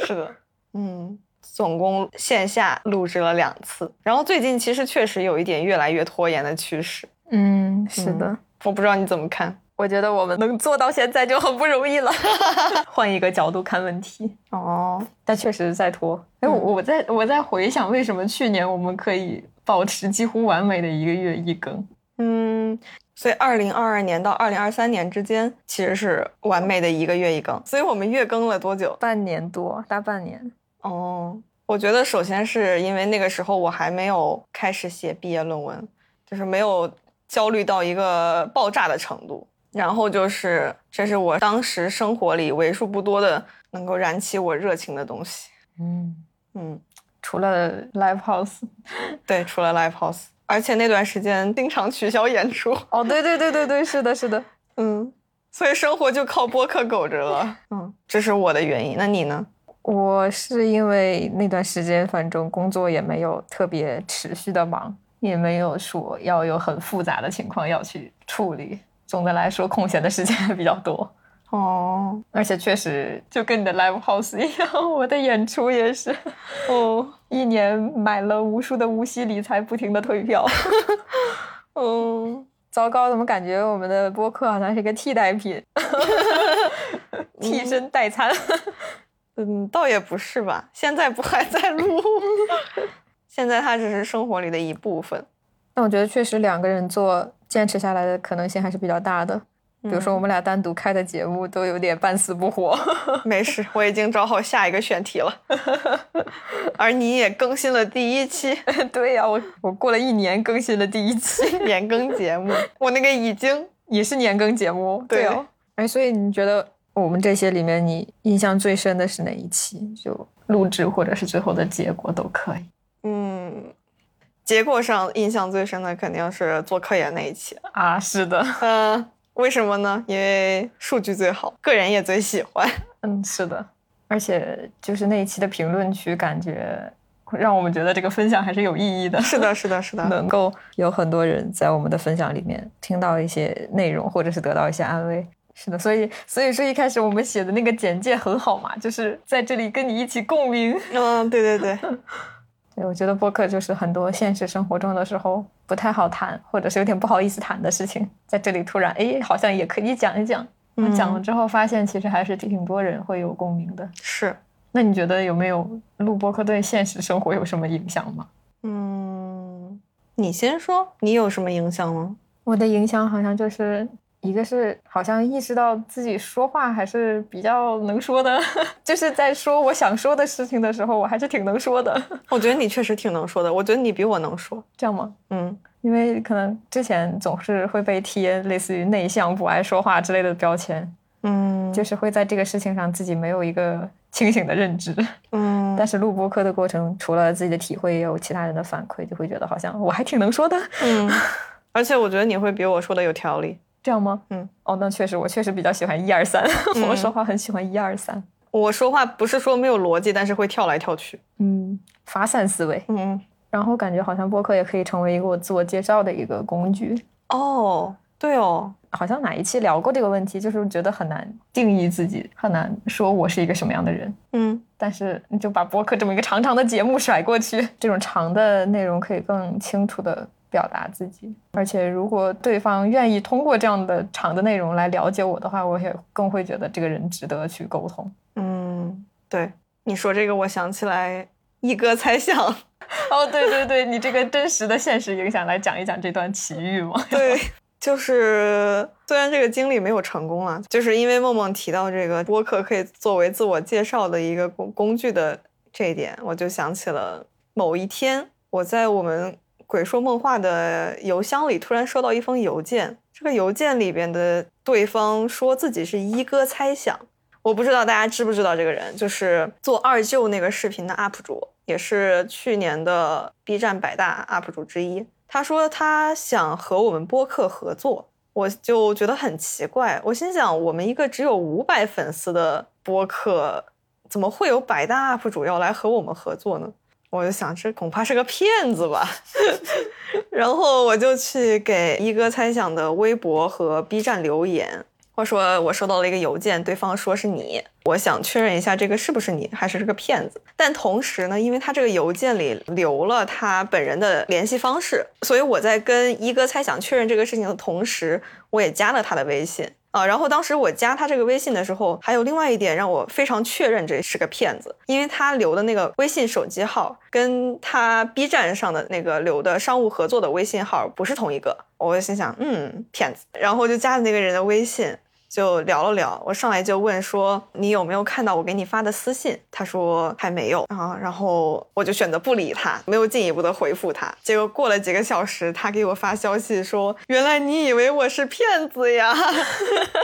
是的，嗯，总共线下录制了两次。然后最近其实确实有一点越来越拖延的趋势。嗯，是的。我不知道你怎么看。我觉得我们能做到现在就很不容易了。换一个角度看问题哦，但确实在拖。哎，我我在我在回想，为什么去年我们可以保持几乎完美的一个月一更？嗯，所以二零二二年到二零二三年之间其实是完美的一个月一更。所以我们月更了多久？半年多，大半年。哦，我觉得首先是因为那个时候我还没有开始写毕业论文，就是没有焦虑到一个爆炸的程度。然后就是，这是我当时生活里为数不多的能够燃起我热情的东西。嗯嗯，除了 live house，对，除了 live house，而且那段时间经常取消演出。哦，对对对对对，是的，是的，嗯，所以生活就靠播客苟着了。嗯，这是我的原因。那你呢？我是因为那段时间，反正工作也没有特别持续的忙，也没有说要有很复杂的情况要去处理。总的来说，空闲的时间还比较多哦，而且确实就跟你的 live house 一样，我的演出也是哦，一年买了无数的无息理财，不停的退票。嗯，糟糕，怎么感觉我们的播客好像是一个替代品，替身代餐？嗯，倒也不是吧，现在不还在录？现在它只是生活里的一部分。但我觉得确实两个人做。坚持下来的可能性还是比较大的，比如说我们俩单独开的节目都有点半死不活。没事，我已经找好下一个选题了，而你也更新了第一期。对呀，我我过了一年更新了第一期年更节目，我那个已经也是年更节目，对哦。哎，所以你觉得我们这些里面，你印象最深的是哪一期？就录制或者是最后的结果都可以。嗯，结果上印象最深的肯定是做科研那一期。啊，是的，嗯、为什么呢？因为数据最好，个人也最喜欢。嗯，是的，而且就是那一期的评论区，感觉让我们觉得这个分享还是有意义的。是的，是的，是的。能够有很多人在我们的分享里面听到一些内容，或者是得到一些安慰。是的，所以所以说一开始我们写的那个简介很好嘛，就是在这里跟你一起共鸣。嗯，对对对，对，我觉得播客就是很多现实生活中的时候不太好谈，或者是有点不好意思谈的事情，在这里突然哎，好像也可以讲一讲。嗯讲了之后发现，其实还是挺多人会有共鸣的。是。那你觉得有没有录播客对现实生活有什么影响吗？嗯，你先说，你有什么影响吗？我的影响好像就是一个是好像意识到自己说话还是比较能说的，就是在说我想说的事情的时候，我还是挺能说的，我觉得你确实挺能说的，我觉得你比我能说。这样吗？嗯因为可能之前总是会被贴类似于内向、不爱说话之类的标签，嗯，就是会在这个事情上自己没有一个清醒的认知。嗯，但是录播课的过程，除了自己的体会，也有其他人的反馈，就会觉得好像我还挺能说的，嗯，而且我觉得你会比我说的有条理。这样吗？嗯，哦，那确实，我确实比较喜欢一二三，我说话很喜欢一二三，我说话不是说没有逻辑，但是会跳来跳去。嗯，发散思维。嗯，然后感觉好像播客也可以成为一个我自我介绍的一个工具。哦，对哦，好像哪一期聊过这个问题，就是觉得很难定义自己，很难说我是一个什么样的人。嗯但是你就把播客这么一个长长的节目甩过去，这种长的内容可以更清楚的表达自己。而且如果对方愿意通过这样的长的内容来了解我的话，我也更会觉得这个人值得去沟通。嗯，对，你说这个，我想起来一哥猜想，哦，对对对，你这个真实的现实影响来讲一讲这段奇遇吗？对，就是虽然这个经历没有成功啊，就是因为梦梦提到这个播客可以作为自我介绍的一个工工具的这一点，我就想起了某一天我在我们鬼说梦话的邮箱里突然收到一封邮件，这个邮件里边的对方说自己是一哥猜想。我不知道大家知不知道这个人，就是做二舅那个视频的 UP 主，也是去年的 B 站百大 UP 主之一。他说他想和我们播客合作，我就觉得很奇怪。我心想，我们一个只有五百粉丝的播客，怎么会有百大 UP 主要来和我们合作呢？我就想，这恐怕是个骗子吧。然后我就去给一哥猜想的微博和 B 站留言，我说我收到了一个邮件，对方说是你，我想确认一下这个是不是你，还是这个骗子。但同时呢，因为他这个邮件里留了他本人的联系方式，所以我在跟一哥猜想确认这个事情的同时，我也加了他的微信。啊，然后当时我加他这个微信的时候，还有另外一点让我非常确认这是个骗子，因为他留的那个微信手机号跟他 B 站上的那个留的商务合作的微信号不是同一个，我就心想，嗯，骗子，然后就加了那个人的微信。就聊了聊，我上来就问说你有没有看到我给你发的私信？他说还没有啊，然后我就选择不理他，没有进一步的回复他。结果过了几个小时，他给我发消息说，原来你以为我是骗子呀？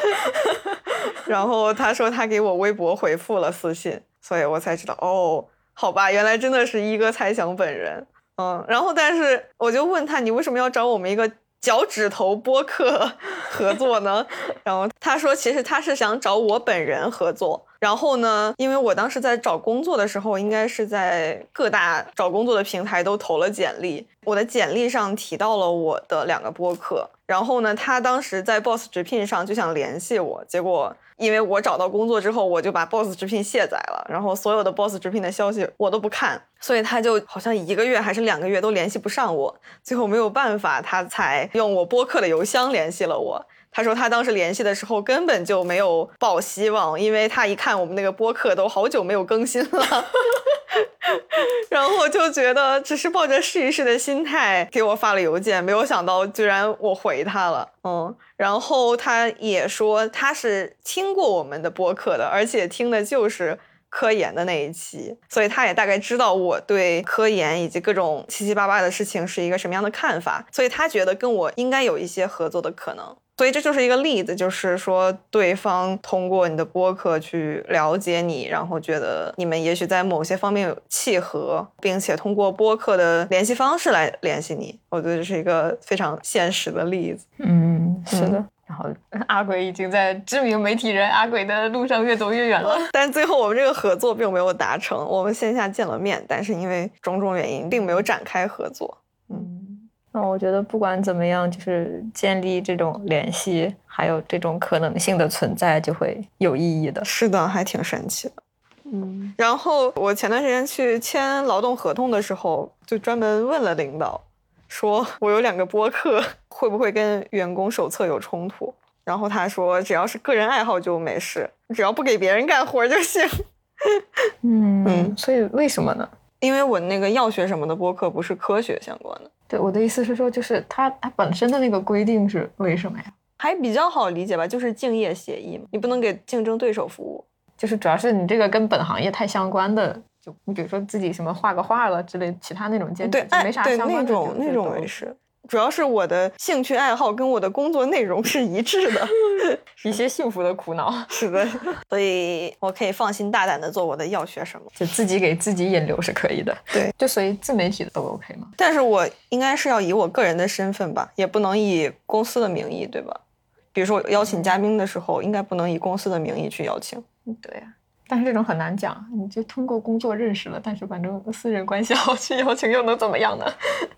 然后他说他给我微博回复了私信，所以我才知道哦，好吧，原来真的是一哥猜想本人。嗯，然后但是我就问他，你为什么要找我们一个？脚趾头播客合作呢，然后他说，其实他是想找我本人合作。然后呢，因为我当时在找工作的时候，应该是在各大找工作的平台都投了简历，我的简历上提到了我的两个播客。然后呢，他当时在 Boss 直聘上就想联系我，结果因为我找到工作之后，我就把 Boss 直聘卸载了，然后所有的 Boss 直聘的消息我都不看，所以他就好像一个月还是两个月都联系不上我，最后没有办法，他才用我播客的邮箱联系了我。他说他当时联系的时候根本就没有抱希望，因为他一看我们那个播客都好久没有更新了，然后就觉得只是抱着试一试的心态给我发了邮件，没有想到居然我回他了，嗯，然后他也说他是听过我们的播客的，而且听的就是。科研的那一期，所以他也大概知道我对科研以及各种七七八八的事情是一个什么样的看法，所以他觉得跟我应该有一些合作的可能。所以这就是一个例子，就是说对方通过你的播客去了解你，然后觉得你们也许在某些方面有契合，并且通过播客的联系方式来联系你。我觉得这是一个非常现实的例子。嗯，是的。然后阿鬼已经在知名媒体人阿鬼的路上越走越远了，但最后我们这个合作并没有达成。我们线下见了面，但是因为种种原因，并没有展开合作。嗯。那我觉得不管怎么样，就是建立这种联系，还有这种可能性的存在，就会有意义的。是的，还挺神奇的。嗯，然后我前段时间去签劳动合同的时候，就专门问了领导，说我有两个播客，会不会跟员工手册有冲突？然后他说，只要是个人爱好就没事，只要不给别人干活就行。嗯嗯，所以为什么呢？因为我那个药学什么的播客不是科学相关的。对，我的意思是说，就是它它本身的那个规定是为什么呀？还比较好理解吧，就是竞业协议嘛，你不能给竞争对手服务，就是主要是你这个跟本行业太相关的，就你比如说自己什么画个画了之类，其他那种兼职没啥相关的那种那种没事。主要是我的兴趣爱好跟我的工作内容是一致的，一些幸福的苦恼，是的，所以我可以放心大胆的做我的要学什么，就自己给自己引流是可以的。对，就所以自媒体都 OK 吗？但是我应该是要以我个人的身份吧，也不能以公司的名义，对吧？比如说邀请嘉宾的时候，应该不能以公司的名义去邀请。对呀，但是这种很难讲，你就通过工作认识了，但是反正私人关系 好去邀请又能怎么样呢？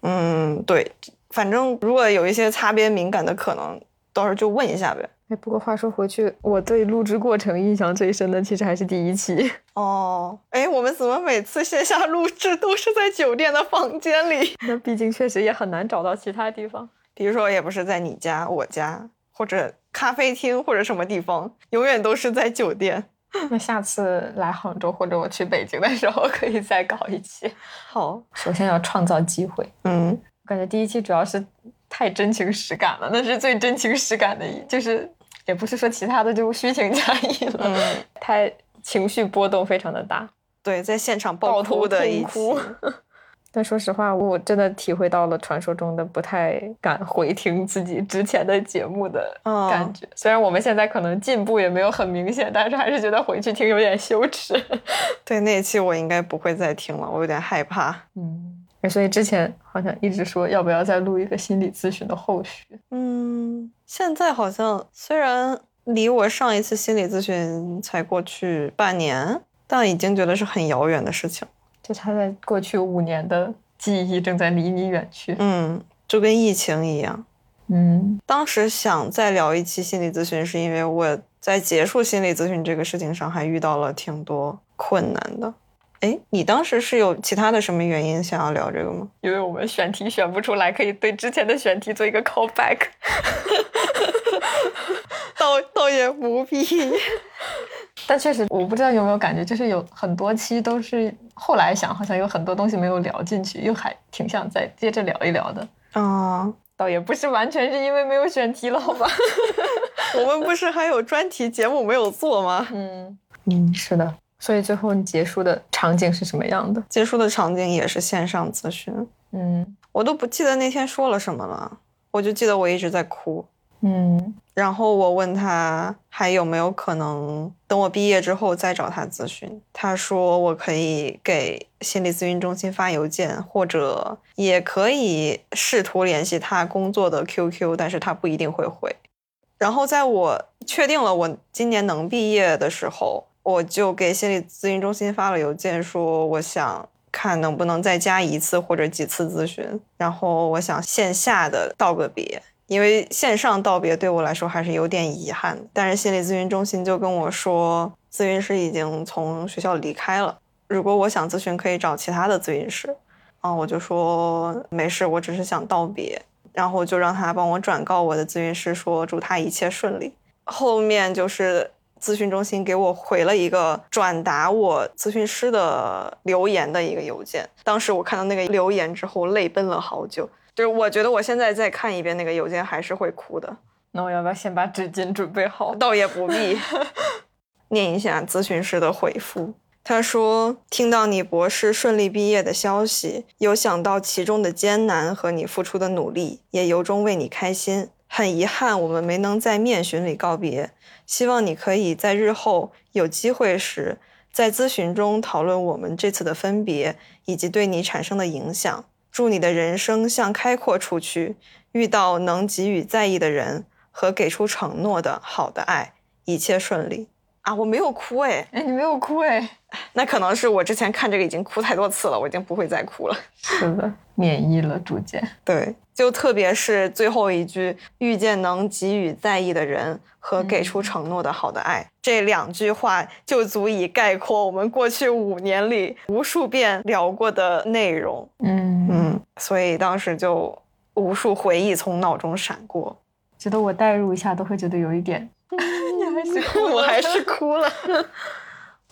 嗯，对。反正如果有一些擦边敏感的可能，到时候就问一下呗。哎，不过话说回去，我对录制过程印象最深的其实还是第一期。哦，哎，我们怎么每次线下录制都是在酒店的房间里？那毕竟确实也很难找到其他地方，比如说也不是在你家、我家，或者咖啡厅或者什么地方，永远都是在酒店。那下次来杭州或者我去北京的时候，可以再搞一期。好，首先要创造机会。嗯。感觉第一期主要是太真情实感了，那是最真情实感的，就是也不是说其他的就虚情假意了，嗯，太情绪波动非常的大，对，在现场爆哭的一哭。但说实话，我真的体会到了传说中的不太敢回听自己之前的节目的感觉。虽然我们现在可能进步也没有很明显，但是还是觉得回去听有点羞耻。对，那一期我应该不会再听了，我有点害怕。嗯。所以之前好像一直说要不要再录一个心理咨询的后续。嗯，现在好像虽然离我上一次心理咨询才过去半年，但已经觉得是很遥远的事情。就他在过去五年的记忆正在离你远去。嗯，就跟疫情一样。嗯，当时想再聊一期心理咨询，是因为我在结束心理咨询这个事情上还遇到了挺多困难的。哎，你当时是有其他的什么原因想要聊这个吗？因为我们选题选不出来，可以对之前的选题做一个 callback。倒倒也不必，但确实我不知道有没有感觉，就是有很多期都是后来想，好像有很多东西没有聊进去，又还挺想再接着聊一聊的。啊，倒也不是完全是因为没有选题了，好吧？我们不是还有专题节目没有做吗？嗯嗯，是的。所以最后你结束的场景是什么样的？结束的场景也是线上咨询。嗯，我都不记得那天说了什么了，我就记得我一直在哭。嗯，然后我问他还有没有可能等我毕业之后再找他咨询。他说我可以给心理咨询中心发邮件，或者也可以试图联系他工作的 QQ，但是他不一定会回。然后在我确定了我今年能毕业的时候。我就给心理咨询中心发了邮件，说我想看能不能再加一次或者几次咨询，然后我想线下的道个别，因为线上道别对我来说还是有点遗憾。但是心理咨询中心就跟我说，咨询师已经从学校离开了，如果我想咨询，可以找其他的咨询师。啊，我就说没事，我只是想道别，然后就让他帮我转告我的咨询师，说祝他一切顺利。后面就是。咨询中心给我回了一个转达我咨询师的留言的一个邮件。当时我看到那个留言之后，泪奔了好久。就是我觉得我现在再看一遍那个邮件，还是会哭的。那我要不要先把纸巾准备好？倒也不必。念一下咨询师的回复。他说：“听到你博士顺利毕业的消息，有想到其中的艰难和你付出的努力，也由衷为你开心。”很遗憾我们没能在面询里告别，希望你可以在日后有机会时，在咨询中讨论我们这次的分别以及对你产生的影响。祝你的人生向开阔处去，遇到能给予在意的人和给出承诺的好的爱，一切顺利。啊，我没有哭哎，哎，你没有哭哎，那可能是我之前看这个已经哭太多次了，我已经不会再哭了。是的，免疫了，逐渐。对，就特别是最后一句“遇见能给予在意的人和给出承诺的好的爱”，这两句话就足以概括我们过去五年里无数遍聊过的内容。嗯嗯，所以当时就无数回忆从脑中闪过，觉得我代入一下都会觉得有一点。你还是哭，我还是 哭了。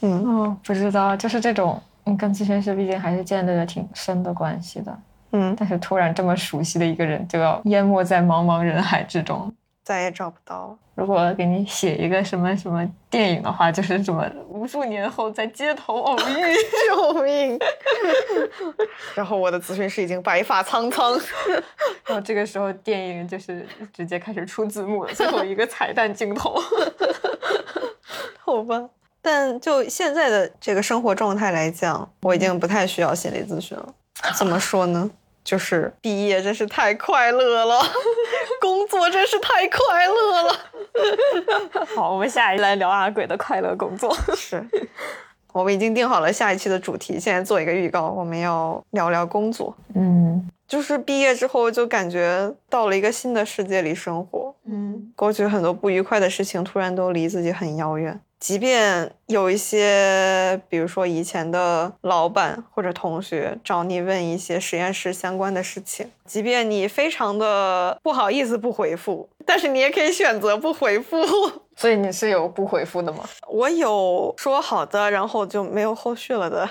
嗯，哦，不知道，就是这种，嗯，跟咨询师毕竟还是建立了挺深的关系的。嗯，但是突然这么熟悉的一个人就要淹没在茫茫人海之中，再也找不到了。如果给你写一个什么什么电影的话，就是什么无数年后在街头偶遇，救命！然后我的咨询师已经白发苍苍，然后这个时候电影就是直接开始出字幕了，最后一个彩蛋镜头。好吧，但就现在的这个生活状态来讲，我已经不太需要心理咨询了。怎么说呢？就是毕业真是太快乐了，工作真是太快乐了。好，我们下一来聊阿鬼的快乐工作。是，我们已经定好了下一期的主题，现在做一个预告，我们要聊聊工作。嗯，就是毕业之后就感觉到了一个新的世界里生活，嗯，过去很多不愉快的事情突然都离自己很遥远。即便有一些，比如说以前的老板或者同学找你问一些实验室相关的事情，即便你非常的不好意思不回复，但是你也可以选择不回复。所以你是有不回复的吗？我有说好的，然后就没有后续了的，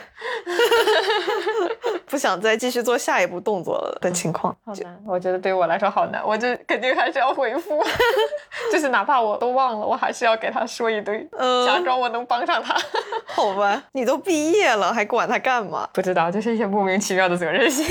不想再继续做下一步动作了的情况。好难，我觉得对我来说好难，我就肯定还是要回复，就是哪怕我都忘了，我还是要给他说一堆，嗯假装我能帮上他。好吧，你都毕业了，还管他干嘛？不知道，就是一些莫名其妙的责任心，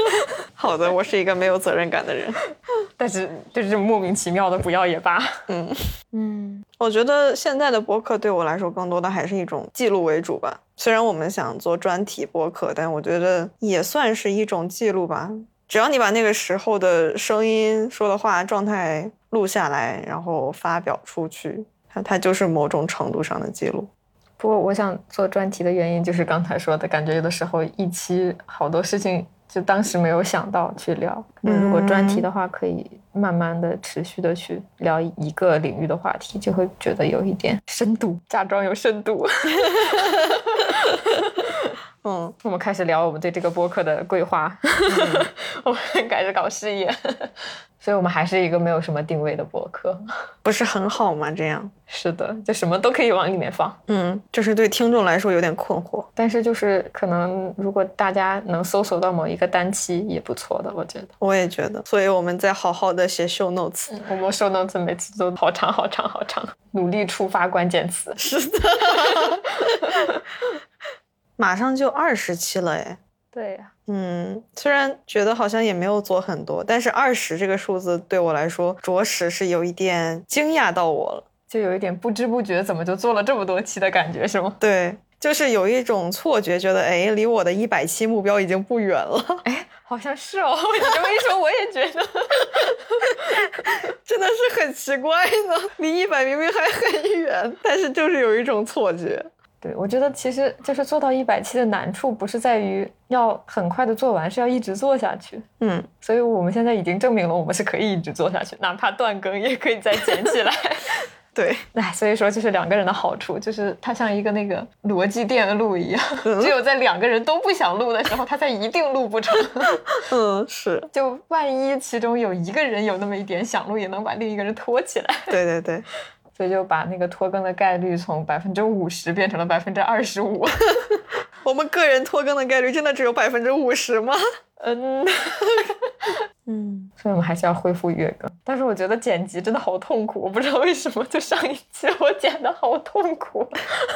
好的，我是一个没有责任感的人。但是就是这种莫名其妙的不要也罢。嗯嗯我觉得现在的播客对我来说，更多的还是一种记录为主吧。虽然我们想做专题播客，但我觉得也算是一种记录吧。只要你把那个时候的声音、说的话、状态录下来，然后发表出去，它它就是某种程度上的记录。不过我想做专题的原因就是刚才说的，感觉有的时候一期好多事情就当时没有想到去聊。嗯，如果专题的话，可以慢慢的、持续的去聊一个领域的话题，就会觉得有一点深度，假装有深度。嗯，我们开始聊我们对这个播客的规划，我们开始搞事业，所以我们还是一个没有什么定位的播客。不是很好吗？这样，是的，就什么都可以往里面放。嗯，就是对听众来说有点困惑。但是就是可能，如果大家能搜索到某一个单期，也不错的，我觉得。我也觉得，所以我们在好好的写 show notes。我们 show notes 每次都好长好长好长，努力触发关键词。是的，马上就二十期了哎。对呀、嗯，虽然觉得好像也没有做很多，但是二十这个数字对我来说，着实是有一点惊讶到我了。就有一点不知不觉怎么就做了这么多期的感觉，是吗？对，就是有一种错觉，觉得哎，离我的一百期目标已经不远了。哎，好像是哦。你这么一说，我也觉得。真的是很奇怪呢，离一百明明还很远，但是就是有一种错觉。对，我觉得其实就是做到一百期的难处，不是在于要很快的做完，是要一直做下去。嗯，所以我们现在已经证明了，我们是可以一直做下去，哪怕断更也可以再捡起来。对，哎，所以说就是两个人的好处，就是它像一个那个逻辑电路一样，嗯 只有在两个人都不想录的时候，它才一定录不成。嗯，是就万一其中有一个人有那么一点想录，也能把另一个人拖起来，对对对，所以就把那个拖更的概率从百分之五十变成了百分之二十五。我们个人拖更的概率真的只有百分之五十吗？嗯，嗯，所以我们还是要恢复月更。但是我觉得剪辑真的好痛苦，我不知道为什么，就上一期我剪的好痛苦。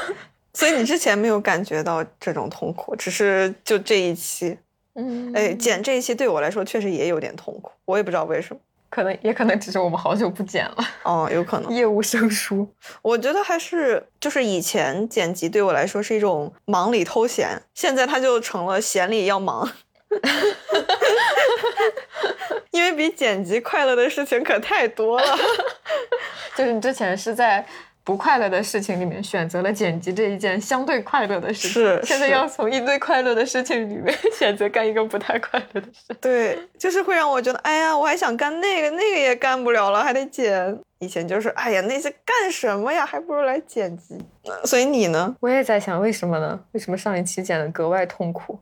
所以你之前没有感觉到这种痛苦，只是就这一期，嗯哎，剪这一期对我来说确实也有点痛苦，我也不知道为什么。可能也可能只是我们好久不剪了，哦，有可能。业务生疏。我觉得还是就是以前剪辑对我来说是一种忙里偷闲，现在它就成了闲里要忙。因为比剪辑快乐的事情可太多了。就是你之前是在不快乐的事情里面选择了剪辑这一件相对快乐的事情，是是现在要从一堆快乐的事情里面 选择干一个不太快乐的事。对，就是会让我觉得，哎呀，我还想干那个，那个也干不了了，还得剪。以前就是，哎呀，那些干什么呀，还不如来剪辑。呃所以你呢？我也在想，为什么呢？为什么上一期剪的格外痛苦？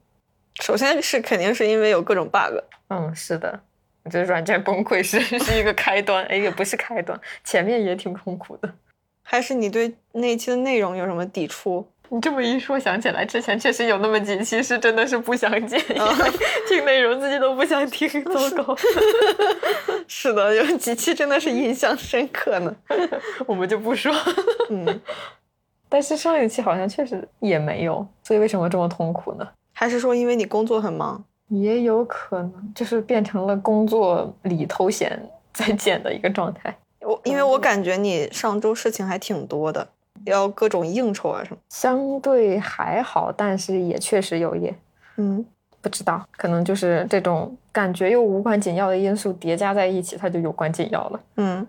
首先是肯定是因为有各种 bug，嗯，是的，我觉得软件崩溃是 是一个开端，哎，也不是开端，前面也挺痛苦的。还是你对那一期的内容有什么抵触？你这么一说，想起来之前确实有那么几期是真的是不想剪，因为 听内容自己都不想听，糟糕。是的，有几期真的是印象深刻呢。我们就不说。嗯，但是上一期好像确实也没有，所以为什么这么痛苦呢？还是说因为你工作很忙？也有可能就是变成了工作里头闲在剪的一个状态。我因为我感觉你上周事情还挺多的，要各种应酬啊什么。相对还好，但是也确实有一点嗯，不知道，可能就是这种感觉又无关紧要的因素叠加在一起，它就有关紧要了。嗯，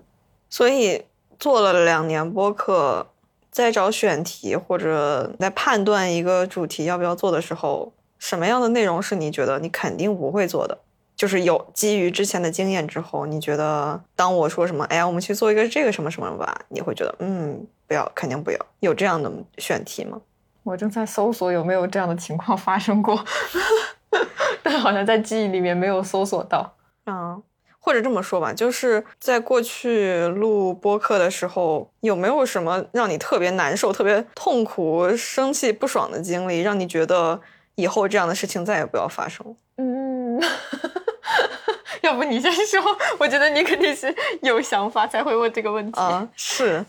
所以做了两年播客，在找选题或者在判断一个主题要不要做的时候，什么样的内容是你觉得你肯定不会做的？就是有基于之前的经验之后，你觉得当我说什么，哎呀，我们去做一个这个什么什么吧，你会觉得嗯，不要，肯定不要。有这样的选题吗？我正在搜索有没有这样的情况发生过，但好像在记忆里面没有搜索到。啊，或者这么说吧，就是在过去录播客的时候，有没有什么让你特别难受、特别痛苦、生气、不爽的经历，让你觉得以后这样的事情再也不要发生？嗯，要不你先说？我觉得你肯定是有想法才会问这个问题。啊，是，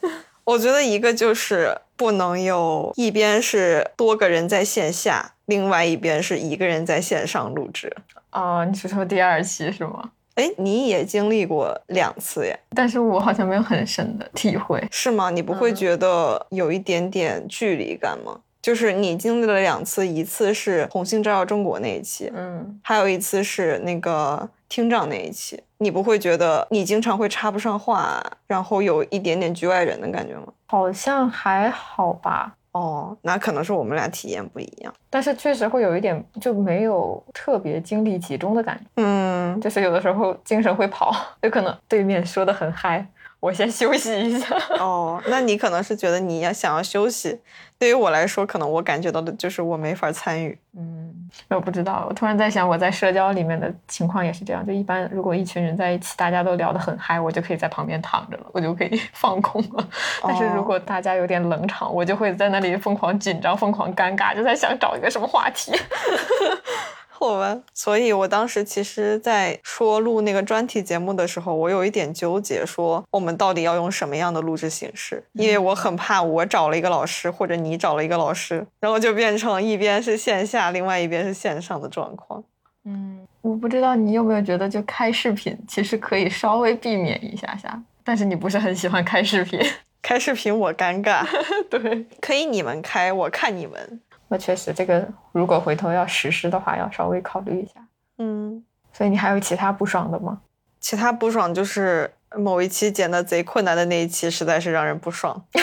我觉得一个就是不能有一边是多个人在线下，另外一边是一个人在线上录制。哦，你是说第二期是吗？哎，你也经历过两次耶，但是我好像没有很深的体会。是吗？你不会嗯觉得有一点点距离感吗？就是你经历了两次，一次是红星照耀中国那一期，嗯，还有一次是那个厅长那一期，你不会觉得你经常会插不上话，然后有一点点局外人的感觉吗？好像还好吧，哦，那可能是我们俩体验不一样。但是确实会有一点就没有特别精力集中的感觉，嗯，就是有的时候精神会跑，有可能对面说的很嗨，我先休息一下。哦，那你可能是觉得你要想要休息，对于我来说，可能我感觉到的就是我没法参与。嗯，我不知道，我突然在想，我在社交里面的情况也是这样。就一般如果一群人在一起，大家都聊得很嗨，我就可以在旁边躺着了，我就可以 放空了。但是如果大家有点冷场，我就会在那里疯狂紧张、疯狂尴尬，就在想找一个什么话题。好吧，所以我当时其实，在说录那个专题节目的时候，我有一点纠结，说我们到底要用什么样的录制形式？因为我很怕我找了一个老师，或者你找了一个老师，然后就变成一边是线下，另外一边是线上的状况。嗯，我不知道你有没有觉得，就开视频其实可以稍微避免一下下，但是你不是很喜欢开视频。开视频我尴尬，对，可以你们开，我看你们。那确实，这个如果回头要实施的话，要稍微考虑一下。嗯，所以你还有其他不爽的吗？其他不爽就是某一期剪的贼困难的那一期，实在是让人不爽。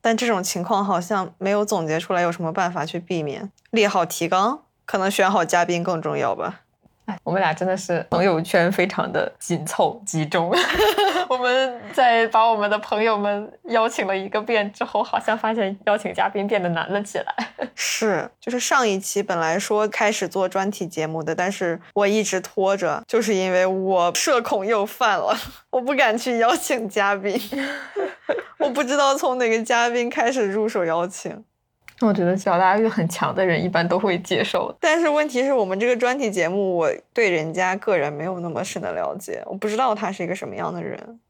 但这种情况好像没有总结出来有什么办法去避免。列好提纲，可能选好嘉宾更重要吧。哎，我们俩真的是朋友圈非常的紧凑集中。我们在把我们的朋友们邀请了一个遍之后，好像发现邀请嘉宾变得难了起来。是，就是上一期本来说开始做专题节目的，但是我一直拖着，就是因为我社恐又犯了，我不敢去邀请嘉宾，我不知道从哪个嘉宾开始入手邀请。我觉得表达欲很强的人一般都会接受。但是问题是我们这个专题节目，我对人家个人没有那么深的了解，我不知道他是一个什么样的人。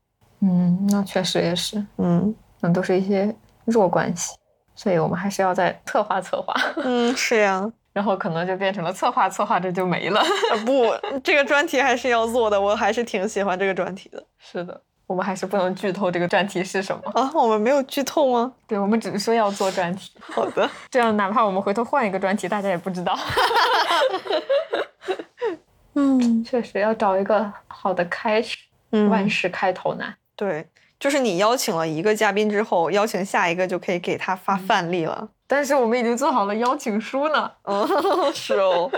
嗯，那确实也是，嗯那都是一些弱关系，所以我们还是要再策划策划。嗯，是呀。然后可能就变成了策划，策划这就没了。不，这个专题还是要做的，我还是挺喜欢这个专题的。是的，我们还是不能剧透这个专题是什么啊？我们没有剧透吗？对，我们只是说要做专题。好的，这样哪怕我们回头换一个专题，大家也不知道。嗯，确实要找一个好的开始。嗯，万事开头难。对，就是你邀请了一个嘉宾之后，邀请下一个就可以给他发范例了。但是我们已经做好了邀请书呢。哦，是哦。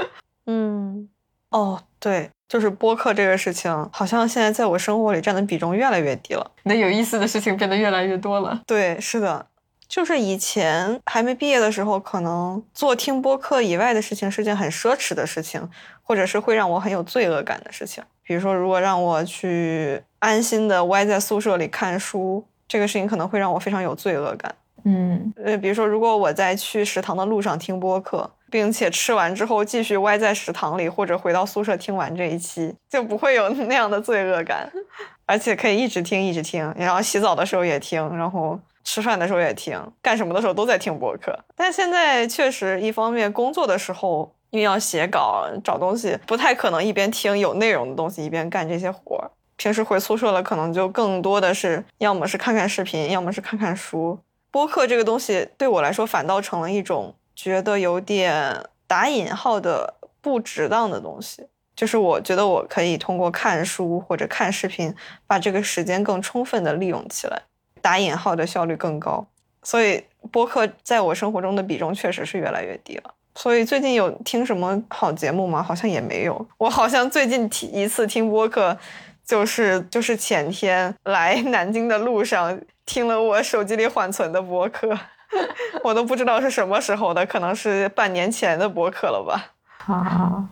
嗯，哦，对，就是播客这个事情，好像现在在我生活里占的比重越来越低了。那有意思的事情变得越来越多了。对，是的。就是以前还没毕业的时候，可能做听播客以外的事情是件很奢侈的事情，或者是会让我很有罪恶感的事情。比如说，如果让我去安心的歪在宿舍里看书，这个事情可能会让我非常有罪恶感。嗯，呃，比如说，如果我在去食堂的路上听播客，并且吃完之后继续歪在食堂里，或者回到宿舍听完这一期，就不会有那样的罪恶感，而且可以一直听，一直听，然后洗澡的时候也听，然后。吃饭的时候也听，干什么的时候都在听播客。但现在确实，一方面工作的时候因为要写稿、找东西，不太可能一边听有内容的东西一边干这些活儿。平时回宿舍了，可能就更多的是要么是看看视频，要么是看看书。播客这个东西对我来说，反倒成了一种觉得有点打引号的不值当的东西。就是我觉得我可以通过看书或者看视频，把这个时间更充分的利用起来。打引号的效率更高，所以播客在我生活中的比重确实是越来越低了。所以最近有听什么好节目吗？好像也没有。我好像最近听一次听播客，就是就是前天来南京的路上听了我手机里缓存的播客，我都不知道是什么时候的，可能是半年前的播客了吧。啊。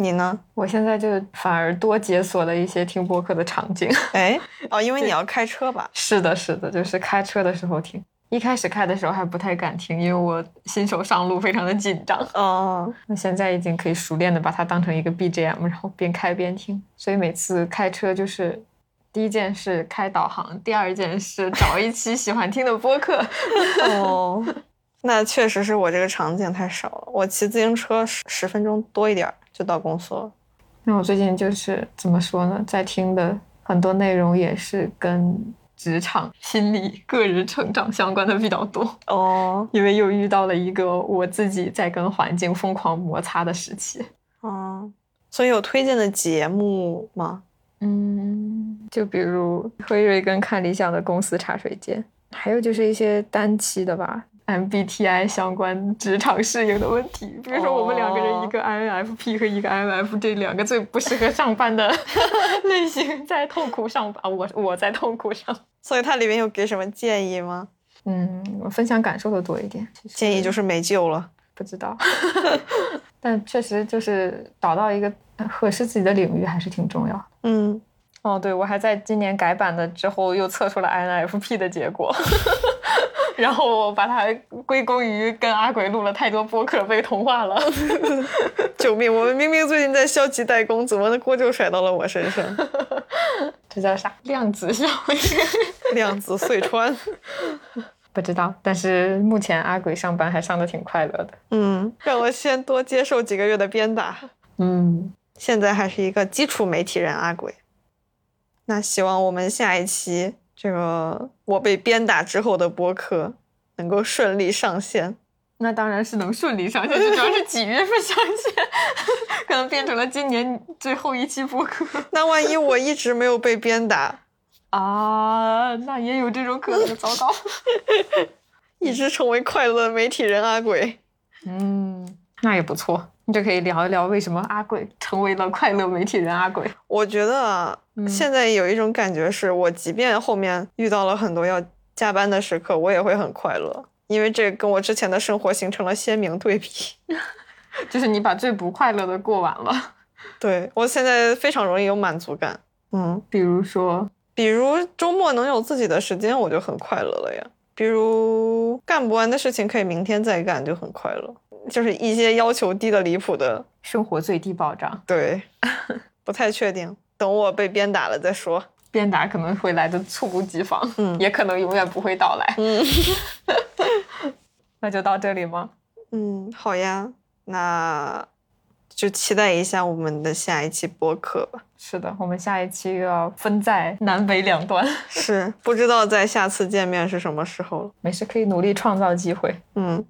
你呢？我现在就反而多解锁了一些听播客的场景。哎，哦，因为你要开车吧？是的，是的，就是开车的时候听。一开始开的时候还不太敢听，因为我新手上路非常的紧张。哦，那现在已经可以熟练的把它当成一个 BGM，然后边开边听。所以每次开车就是第一件事开导航，第二件事找一期喜欢听的播客。哦，那确实是我这个场景太少了。我骑自行车十十分钟多一点。就到公司了。那我最近就是怎么说呢，在听的很多内容也是跟职场、心理、个人成长相关的比较多哦。因为又遇到了一个我自己在跟环境疯狂摩擦的时期哦。所以有推荐的节目吗？嗯，就比如辉瑞跟看理想的公司茶水间，还有就是一些单期的吧。MBTI 相关职场适应的问题，比如说我们两个人，一个 INFP 和一个 INF，这两个最不适合上班的 类型，在痛苦上班。我我在痛苦上，所以它里面有给什么建议吗？嗯，我分享感受的多一点。建议就是没救了，不知道。但确实就是找到一个合适自己的领域还是挺重要的。嗯，哦，对，我还在今年改版的之后又测出了 INFP 的结果。然后我把它归功于跟阿鬼录了太多播客被同化了 救命！我们明明最近在消极怠工，怎么锅就甩到了我身上？这叫啥？量子效应？量子隧穿？不知道。但是目前阿鬼上班还上的挺快乐的。嗯，让我先多接受几个月的鞭打。嗯，现在还是一个基础媒体人阿鬼。那希望我们下一期。这个我被鞭打之后的播客能够顺利上线，那当然是能顺利上线，主要是几月份上线，可能变成了今年最后一期播客。那万一我一直没有被鞭打啊，那也有这种可能。糟糕，一直成为快乐的媒体人阿鬼，嗯，那也不错。你就可以聊一聊为什么阿鬼成为了快乐媒体人阿鬼。我觉得现在有一种感觉，是我即便后面遇到了很多要加班的时刻，我也会很快乐，因为这跟我之前的生活形成了鲜明对比。就是你把最不快乐的过完了。对我现在非常容易有满足感。嗯，比如说，比如周末能有自己的时间，我就很快乐了呀。比如干不完的事情可以明天再干，就很快乐。就是一些要求低的离谱的生活最低保障，对，不太确定，等我被鞭打了再说。鞭打可能会来的猝不及防，嗯，也可能永远不会到来，嗯，那就到这里吗？嗯，好呀，那就期待一下我们的下一期播客吧。是的，我们下一期又要分在南北两端。是，不知道在下次见面是什么时候了。没事，可以努力创造机会。嗯，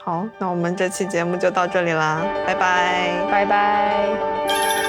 好，那我们这期节目就到这里啦，拜拜，拜拜。